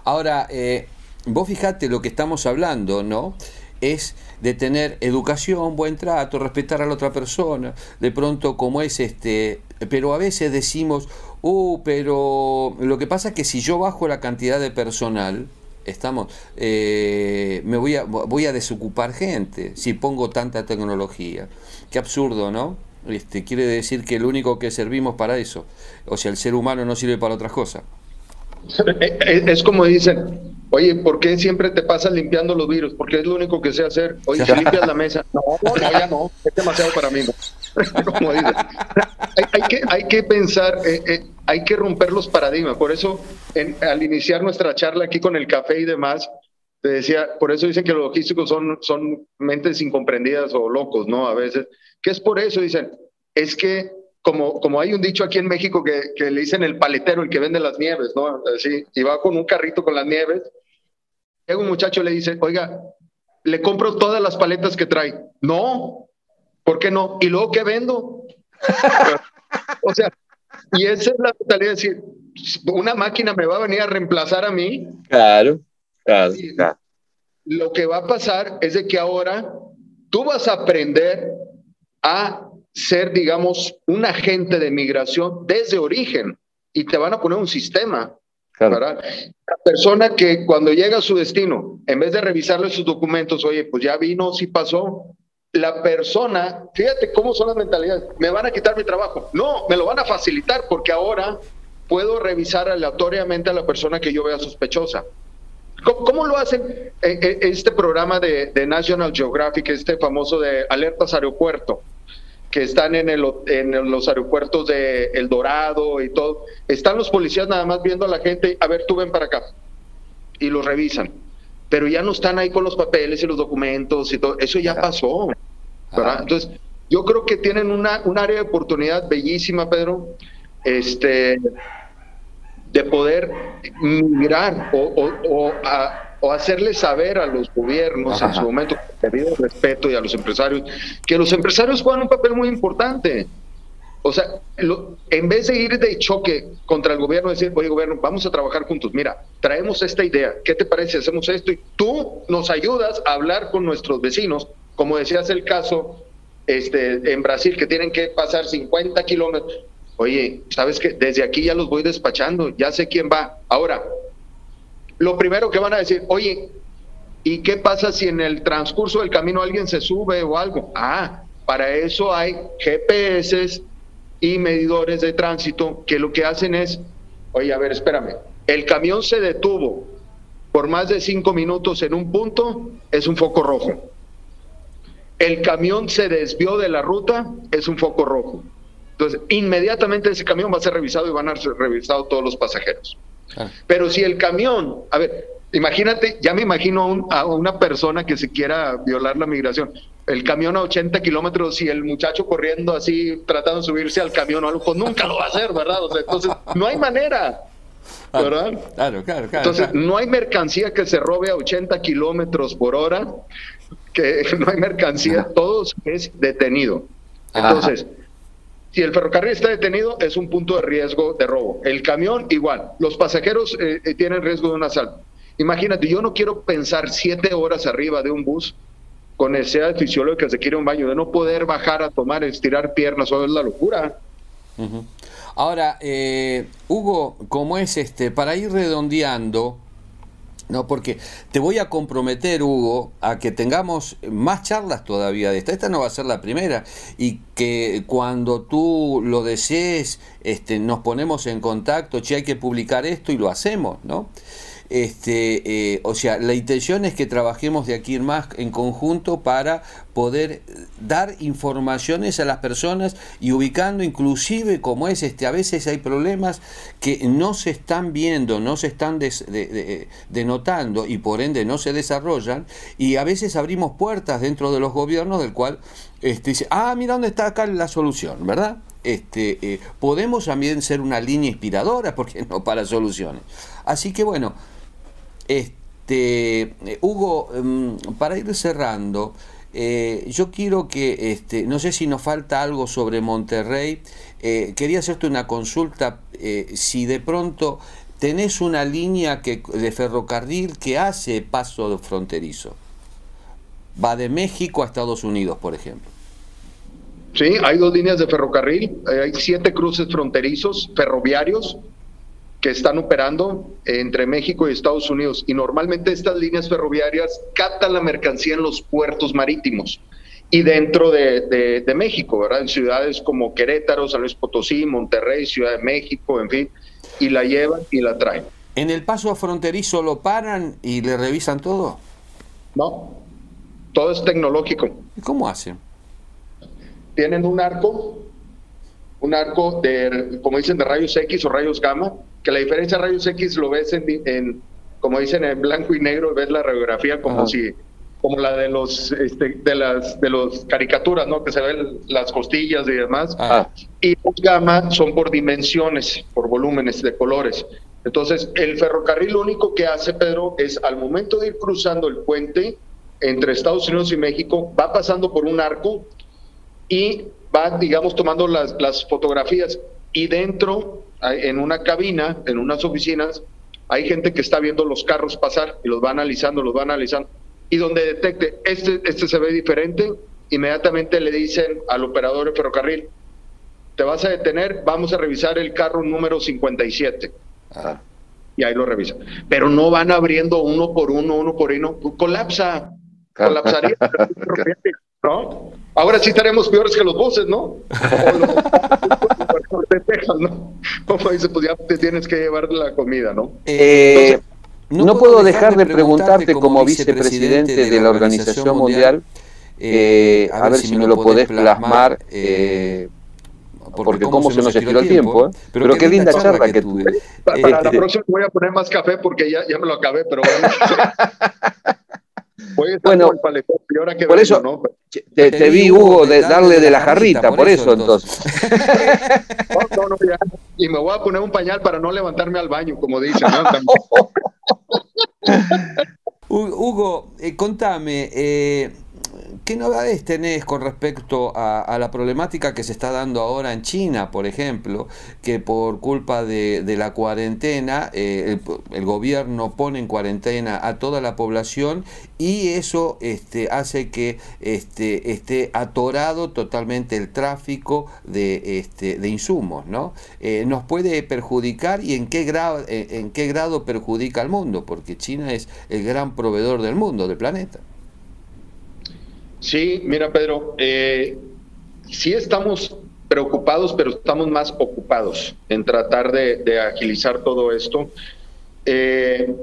Ahora, eh, vos fijate lo que estamos hablando, ¿no? Es de tener educación, buen trato, respetar a la otra persona. De pronto, como es este. Pero a veces decimos, uh, pero lo que pasa es que si yo bajo la cantidad de personal, estamos eh, me voy a voy a desocupar gente si pongo tanta tecnología qué absurdo no este quiere decir que el único que servimos para eso o sea el ser humano no sirve para otras cosas es como dicen Oye, ¿por qué siempre te pasas limpiando los virus? Porque es lo único que sé hacer. Oye, si limpias la mesa. No, no, ya no. Es demasiado para mí. [laughs] Como dices. Hay, que, hay que pensar, eh, eh, hay que romper los paradigmas. Por eso, al iniciar nuestra charla aquí con el café y demás, te decía, por eso dicen que los logísticos son, son mentes incomprendidas o locos, ¿no? A veces. ¿Qué es por eso? Dicen, es que como, como hay un dicho aquí en México que, que, le dicen el paletero, el que vende las nieves, ¿no? Así, y va con un carrito con las nieves. Llega un muchacho le dice, oiga, le compro todas las paletas que trae. No, ¿por qué no? ¿Y luego qué vendo? [laughs] o sea, y esa es la mentalidad de decir, una máquina me va a venir a reemplazar a mí. Claro, claro, claro. Lo que va a pasar es de que ahora tú vas a aprender a ser, digamos, un agente de migración desde origen y te van a poner un sistema. La persona que cuando llega a su destino, en vez de revisarle sus documentos, oye, pues ya vino, sí pasó, la persona, fíjate cómo son las mentalidades, me van a quitar mi trabajo. No, me lo van a facilitar porque ahora puedo revisar aleatoriamente a la persona que yo vea sospechosa. ¿Cómo, lo hacen eh, eh, este programa de, de National Geographic, este famoso de alertas aeropuerto? Que están en, el, en los aeropuertos de El Dorado y todo, están los policías nada más viendo a la gente, a ver, tú ven para acá, y los revisan, pero ya no están ahí con los papeles y los documentos y todo, eso ya pasó, ¿verdad? Entonces, yo creo que tienen una, un área de oportunidad bellísima, Pedro, este, de poder migrar o, o, o a, o hacerle saber a los gobiernos en su momento, debido respeto y a los empresarios, que los empresarios juegan un papel muy importante. O sea, en vez de ir de choque contra el gobierno, decir, oye, gobierno, vamos a trabajar juntos. Mira, traemos esta idea. ¿Qué te parece? Hacemos esto y tú nos ayudas a hablar con nuestros vecinos, como decías el caso este, en Brasil, que tienen que pasar 50 kilómetros. Oye, ¿sabes qué? Desde aquí ya los voy despachando, ya sé quién va. Ahora, lo primero que van a decir, oye, ¿y qué pasa si en el transcurso del camino alguien se sube o algo? Ah, para eso hay GPS y medidores de tránsito que lo que hacen es, oye, a ver, espérame, el camión se detuvo por más de cinco minutos en un punto, es un foco rojo. El camión se desvió de la ruta, es un foco rojo. Entonces, inmediatamente ese camión va a ser revisado y van a ser revisados todos los pasajeros. Pero si el camión, a ver, imagínate, ya me imagino a una persona que se quiera violar la migración. El camión a 80 kilómetros y el muchacho corriendo así, tratando de subirse al camión o algo, pues nunca lo va a hacer, ¿verdad? O sea, entonces, no hay manera. ¿verdad? Claro, claro, claro. Entonces, no hay mercancía que se robe a 80 kilómetros por hora, que [laughs] no hay mercancía, todo es detenido. Entonces, si el ferrocarril está detenido, es un punto de riesgo de robo. El camión, igual. Los pasajeros eh, eh, tienen riesgo de un asalto. Imagínate, yo no quiero pensar siete horas arriba de un bus con necesidad fisiológica, se quiere un baño, de no poder bajar a tomar, estirar piernas, o es la locura. Ahora, eh, Hugo, ¿cómo es este? Para ir redondeando, no, porque te voy a comprometer, Hugo, a que tengamos más charlas todavía de esta. Esta no va a ser la primera. Y que cuando tú lo desees, este, nos ponemos en contacto, si hay que publicar esto y lo hacemos, ¿no? Este, eh, o sea, la intención es que trabajemos de aquí en más en conjunto para poder dar informaciones a las personas y ubicando inclusive como es este a veces hay problemas que no se están viendo no se están denotando y por ende no se desarrollan y a veces abrimos puertas dentro de los gobiernos del cual este, dice ah mira dónde está acá la solución verdad este, eh, podemos también ser una línea inspiradora, [laughs] porque no para soluciones. Así que bueno, este, eh, Hugo, em, para ir cerrando, eh, yo quiero que, este, no sé si nos falta algo sobre Monterrey, quería hacerte una consulta, si de pronto tenés una línea que, de ferrocarril que hace paso fronterizo, va de México a Estados Unidos, por ejemplo. Sí, hay dos líneas de ferrocarril, eh, hay siete cruces fronterizos ferroviarios que están operando entre México y Estados Unidos. Y normalmente estas líneas ferroviarias captan la mercancía en los puertos marítimos y dentro de, México, ¿verdad? En ciudades como Querétaro, San Luis Potosí, Monterrey, Ciudad de México, en fin, y la llevan y la traen. ¿En el paso fronterizo lo paran y le revisan todo? No, todo es tecnológico. ¿Cómo hacen? tienen un arco, un arco de, como dicen, de rayos X o rayos gamma, que la diferencia de rayos X lo ves en, como dicen, en blanco y negro, ves la radiografía como si como la de los este, de las de los caricaturas, ¿no? Que se ven las costillas y demás. Y los gamma son por dimensiones, por volúmenes de colores. Entonces, el ferrocarril lo único que hace, Pedro, es al momento de ir cruzando el puente entre Estados Unidos y México, va pasando por un arco y va, digamos, tomando las, las fotografías y dentro, en una cabina, en unas oficinas, hay gente que está viendo los carros pasar y los va analizando, los va analizando. Y donde detecte, este, este se ve diferente, inmediatamente le dicen al operador de ferrocarril, te vas a detener, vamos a revisar el carro número 57. Y ahí lo revisan. Pero no van abriendo uno por uno, uno por uno. Colapsa. Colapsaría. [laughs] ¿no? Ahora sí estaremos peores que los buses, ¿no? [laughs] ¿no? Como dice, pues ya te tienes que llevar la comida, ¿no? Eh, no, puedo dejar de preguntarte como vicepresidente de la Organización Mundial, eh, a ver si me lo podés plasmar, eh, porque, cómo se nos estiró el tiempo, ¿eh? pero, qué linda charla que tuve. Para, la este, próxima voy a poner más café porque ya, ya me lo acabé, pero bueno. [laughs] bueno, por eso ¿no? te, vi, Hugo, de darle de la jarrita, por eso entonces. [laughs] no, no, ya. Y me voy a poner un pañal para no levantarme al baño, como dicen. [laughs] Hugo, eh, contame, eh, ¿Qué novedades tenés con respecto a, la problemática que se está dando ahora en China, por ejemplo, que por culpa de, la cuarentena, eh, el, gobierno pone en cuarentena a toda la población y eso este, hace que este, esté atorado totalmente el tráfico de, este, de insumos, ¿no? Eh, ¿Nos puede perjudicar y en qué, grado, en qué grado perjudica al mundo? Porque China es el gran proveedor del mundo, del planeta. Sí, mira Pedro, eh, sí estamos preocupados, pero estamos más ocupados en tratar de, agilizar todo esto. Eh,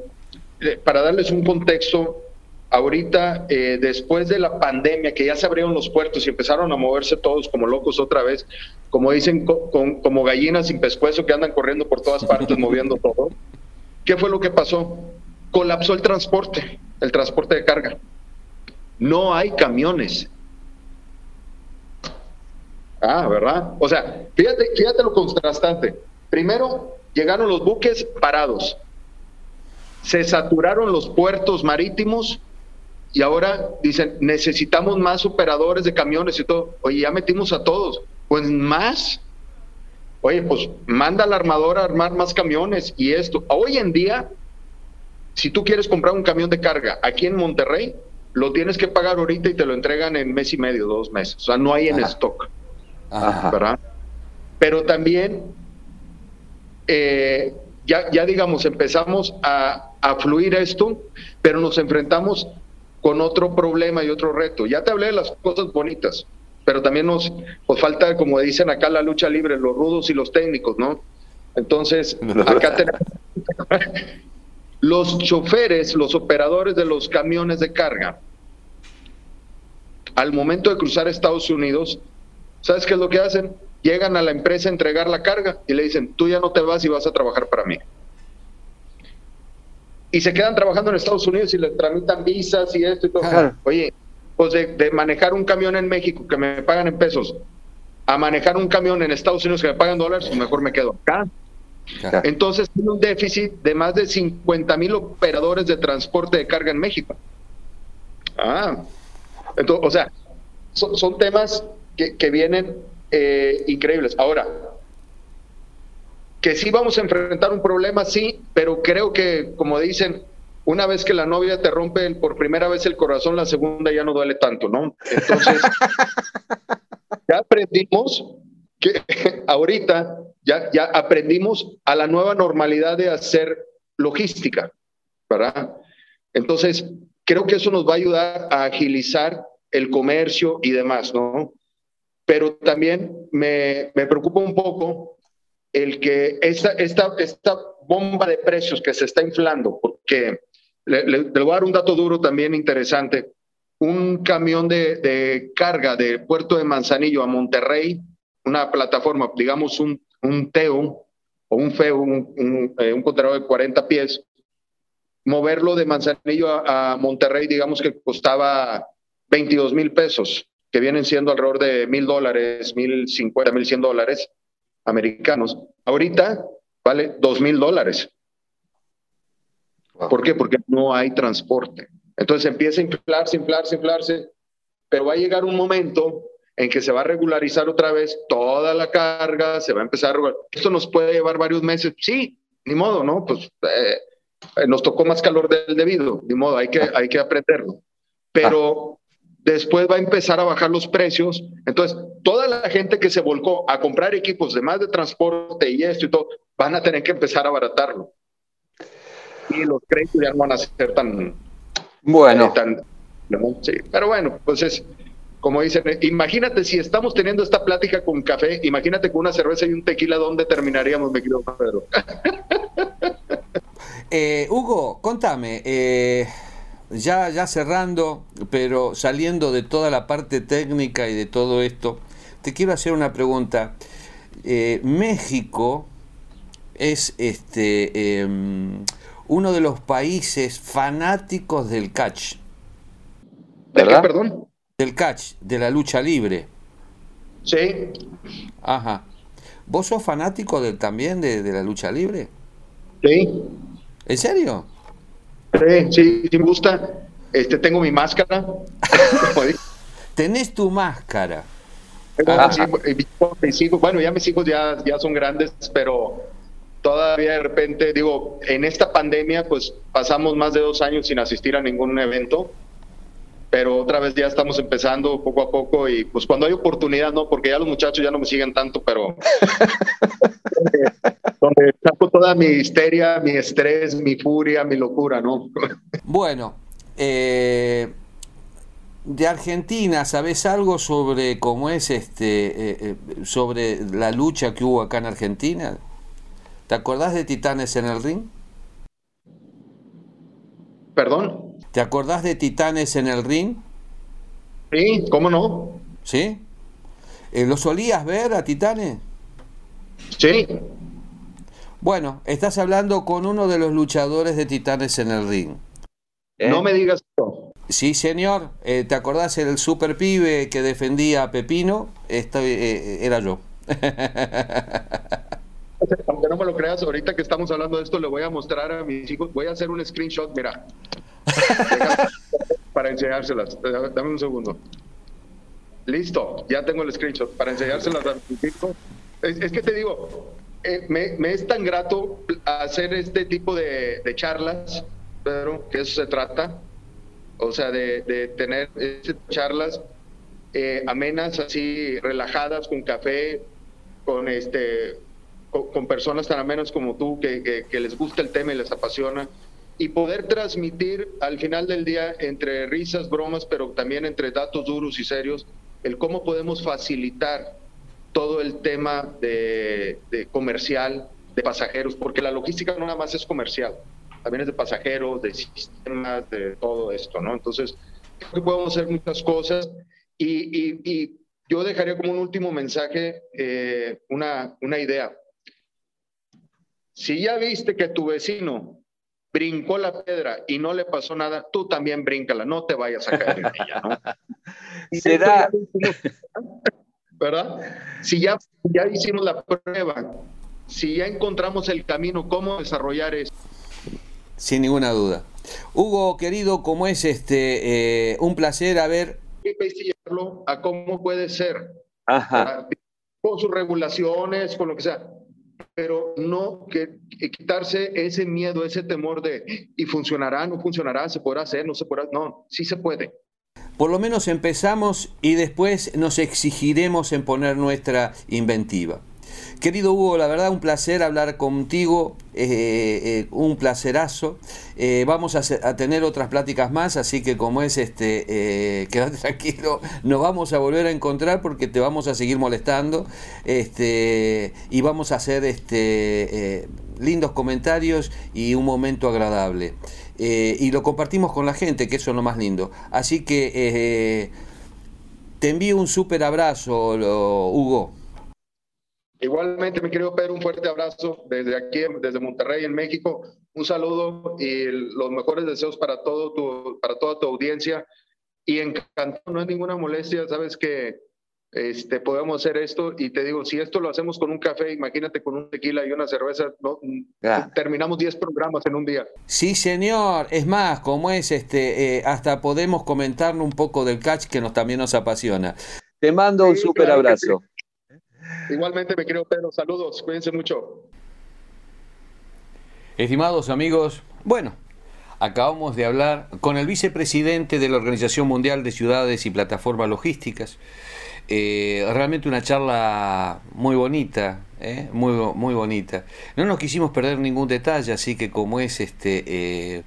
para darles un contexto, ahorita, eh, después de la pandemia, que ya se abrieron los puertos y empezaron a moverse todos como locos otra vez, como dicen, como gallinas sin pescuezo que andan corriendo por todas partes, [laughs] moviendo todo, ¿qué fue lo que pasó? Colapsó el transporte, el transporte de carga. No hay camiones. Ah, ¿verdad? O sea, fíjate, fíjate lo contrastante. Primero, llegaron los buques parados. Se saturaron los puertos marítimos y ahora dicen, necesitamos más operadores de camiones y todo. Oye, ya metimos a todos. Pues más. Oye, pues manda la armadora a armar más camiones y esto. Hoy en día, si tú quieres comprar un camión de carga aquí en Monterrey, lo tienes que pagar ahorita y te lo entregan en mes y medio, dos meses. O sea, no hay en stock. ¿Verdad? Pero también, eh, ya, ya digamos, empezamos a, a fluir esto, pero nos enfrentamos con otro problema y otro reto. Ya te hablé de las cosas bonitas, pero también nos pues falta, como dicen acá, la lucha libre, los rudos y los técnicos, ¿no? Entonces, [laughs] acá [laughs] tenemos Los choferes, los operadores de los camiones de carga, al momento de cruzar Estados Unidos, ¿sabes qué es lo que hacen? Llegan a la empresa a entregar la carga y le dicen, tú ya no te vas y vas a trabajar para mí. Y se quedan trabajando en Estados Unidos y les tramitan visas y esto y todo. Oye, pues de, manejar un camión en México que me pagan en pesos a manejar un camión en Estados Unidos que me pagan dólares, pues mejor me quedo acá. Entonces, tiene un déficit de más de 50 mil operadores de transporte de carga en México. Ah, entonces, o sea, son, temas que, vienen eh, increíbles. Ahora, que sí vamos a enfrentar un problema, sí, pero creo que, como dicen, una vez que la novia te rompe por primera vez el corazón, la segunda ya no duele tanto, ¿no? Entonces, [laughs] ya aprendimos que [laughs] ahorita ya, ya aprendimos a la nueva normalidad de hacer logística, ¿verdad? Entonces, creo que eso nos va a ayudar a agilizar el comercio y demás, ¿no? Pero también me, me preocupa un poco el que esta, esta, esta bomba de precios que se está inflando, porque le, le, voy a dar un dato duro también interesante. Un camión de, de carga de Puerto de Manzanillo a Monterrey, una plataforma, digamos un, un TEO o un FEO, un, un, eh, un contenedor de 40 pies, moverlo de Manzanillo a, a, Monterrey, digamos que costaba 22 mil pesos, que vienen siendo alrededor de mil dólares, mil cincuenta, mil cien dólares americanos. Ahorita vale dos mil dólares. ¿Por qué? Porque no hay transporte. Entonces empieza a inflarse, inflarse, inflarse, pero va a llegar un momento en que se va a regularizar otra vez toda la carga, se va a empezar a Esto nos puede llevar varios meses, sí, ni modo, ¿no? Pues eh, nos tocó más calor del debido, ni modo, hay que, hay que aprenderlo. Pero después va a empezar a bajar los precios. Entonces, toda la gente que se volcó a comprar equipos de más de transporte y esto y todo, van a tener que empezar a abaratarlo. Y los créditos ya no van a ser tan... Bueno. Eh, sí, pero bueno, pues es, como dicen, imagínate si estamos teniendo esta plática con café, imagínate con una cerveza y un tequila, ¿dónde terminaríamos, me querido Pedro? [laughs] eh, Hugo, contame, eh, ya, ya cerrando, pero saliendo de toda la parte técnica y de todo esto, te quiero hacer una pregunta. Eh, México es este eh, uno de los países fanáticos del catch. ¿Verdad? perdón? Del catch, de la lucha libre. Sí. Ajá. ¿Vos sos fanático de, también de, de la lucha libre? Sí. ¿En serio? Sí, sí, sí me gusta. Este, tengo mi máscara. [laughs] Tenés tu máscara. bueno, ya mis hijos ya, ya son grandes, pero todavía de repente, digo, en esta pandemia, pues pasamos más de dos años sin asistir a ningún evento, pero otra vez ya estamos empezando poco a poco y pues cuando hay oportunidad, ¿no? Porque ya los muchachos ya no me siguen tanto, pero [laughs] donde saco toda mi histeria, mi estrés, mi furia, mi locura, ¿no? bueno, eh, de Argentina, ¿sabes algo sobre cómo es este, eh, eh, sobre la lucha que hubo acá en Argentina? ¿Te acordás de Titanes en el ring? ¿Perdón? ¿Te acordás de Titanes en el ring? Sí, ¿cómo no? ¿Sí? ¿Lo solías ver a Titanes? Sí. Bueno, estás hablando con uno de los luchadores de Titanes en el ring. No me digas esto. Sí, señor. Eh, ¿Te acordás el super pibe que defendía a Pepino? Eh, era yo. [laughs] Aunque no me lo creas, ahorita que estamos hablando de esto, le voy a mostrar a mis hijos, voy a hacer un screenshot, mira, [laughs] para enseñárselas. Dame un segundo. Listo, ya tengo el screenshot para enseñárselas a mis hijos. Es, que te digo, eh, me, me, es tan grato hacer este tipo de, de charlas, Pedro, que eso se trata, o sea, de, de tener charlas eh, amenas, así relajadas, con café, con este con, personas tan amenas como tú que, que, les gusta el tema y les apasiona y poder transmitir al final del día entre risas, bromas, pero también entre datos duros y serios, el cómo podemos facilitar todo el tema de, de comercial, de pasajeros, porque la logística no nada más es comercial, aviones de pasajeros, de sistemas, de todo esto, ¿no? Entonces, creo que podemos hacer muchas cosas y, yo dejaría como un último mensaje eh, una, una idea. Si ya viste que tu vecino brincó la piedra y no le pasó nada, tú también bríncala, no te vayas a caer en [laughs] ella, ¿no? Será. ¿Verdad? Si ya, ya hicimos la prueba, si ya encontramos el camino, cómo desarrollar eso. Sin ninguna duda. Hugo, querido, como es este eh, un placer haber investigarlo a cómo puede ser. Ajá. Con sus regulaciones, con lo que sea. Pero no que, quitarse ese miedo, ese temor de y funcionará, no funcionará, se podrá hacer, no se podrá. No, sí se puede. Por lo menos empezamos y después nos exigiremos en poner nuestra inventiva. Querido Hugo, la verdad un placer hablar contigo, eh, eh, un placerazo. Eh, vamos a, tener otras pláticas más, así que como es este, [laughs] quédate tranquilo, nos vamos a volver a encontrar porque te vamos a seguir molestando este, y vamos a hacer este, lindos comentarios y un momento agradable. y lo compartimos con la gente, que eso es lo más lindo. Así que te envío un súper abrazo, Hugo. Igualmente, mi querido Pedro, un fuerte abrazo desde aquí, desde Monterrey, en México. Un saludo y los mejores deseos para, todo tu, para toda tu audiencia. Y encantado, no es ninguna molestia, sabes que este, podemos hacer esto. Y te digo, si esto lo hacemos con un café, imagínate con un tequila y una cerveza, ¿no? terminamos 10 programas en un día. Sí, señor. Es más, como es, este, eh, hasta podemos comentarnos un poco del catch que nos, también nos apasiona. Te mando un súper abrazo. Igualmente, me quiero Pedro. Saludos, cuídense mucho. Estimados amigos, bueno, acabamos de hablar con el vicepresidente de la Organización Mundial de Ciudades y Plataformas Logísticas. Eh, realmente una charla muy bonita, eh, muy, muy bonita. No nos quisimos perder ningún detalle, así que como es este... Eh,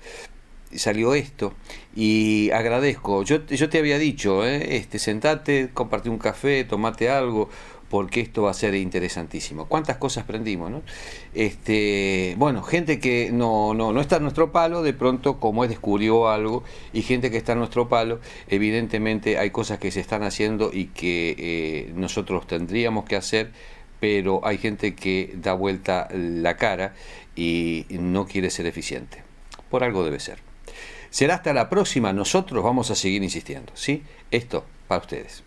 salió esto y agradezco. Yo, yo te había dicho, este, sentate, compartí un café, tomate algo, porque esto va a ser interesantísimo. ¿Cuántas cosas aprendimos? Este, bueno, gente que no, no, no está en nuestro palo, de pronto, como es, descubrió algo, y gente que está en nuestro palo, evidentemente hay cosas que se están haciendo y que eh, nosotros tendríamos que hacer, pero hay gente que da vuelta la cara y no quiere ser eficiente. Por algo debe ser. Será hasta la próxima, nosotros vamos a seguir insistiendo, ¿sí? Esto para ustedes.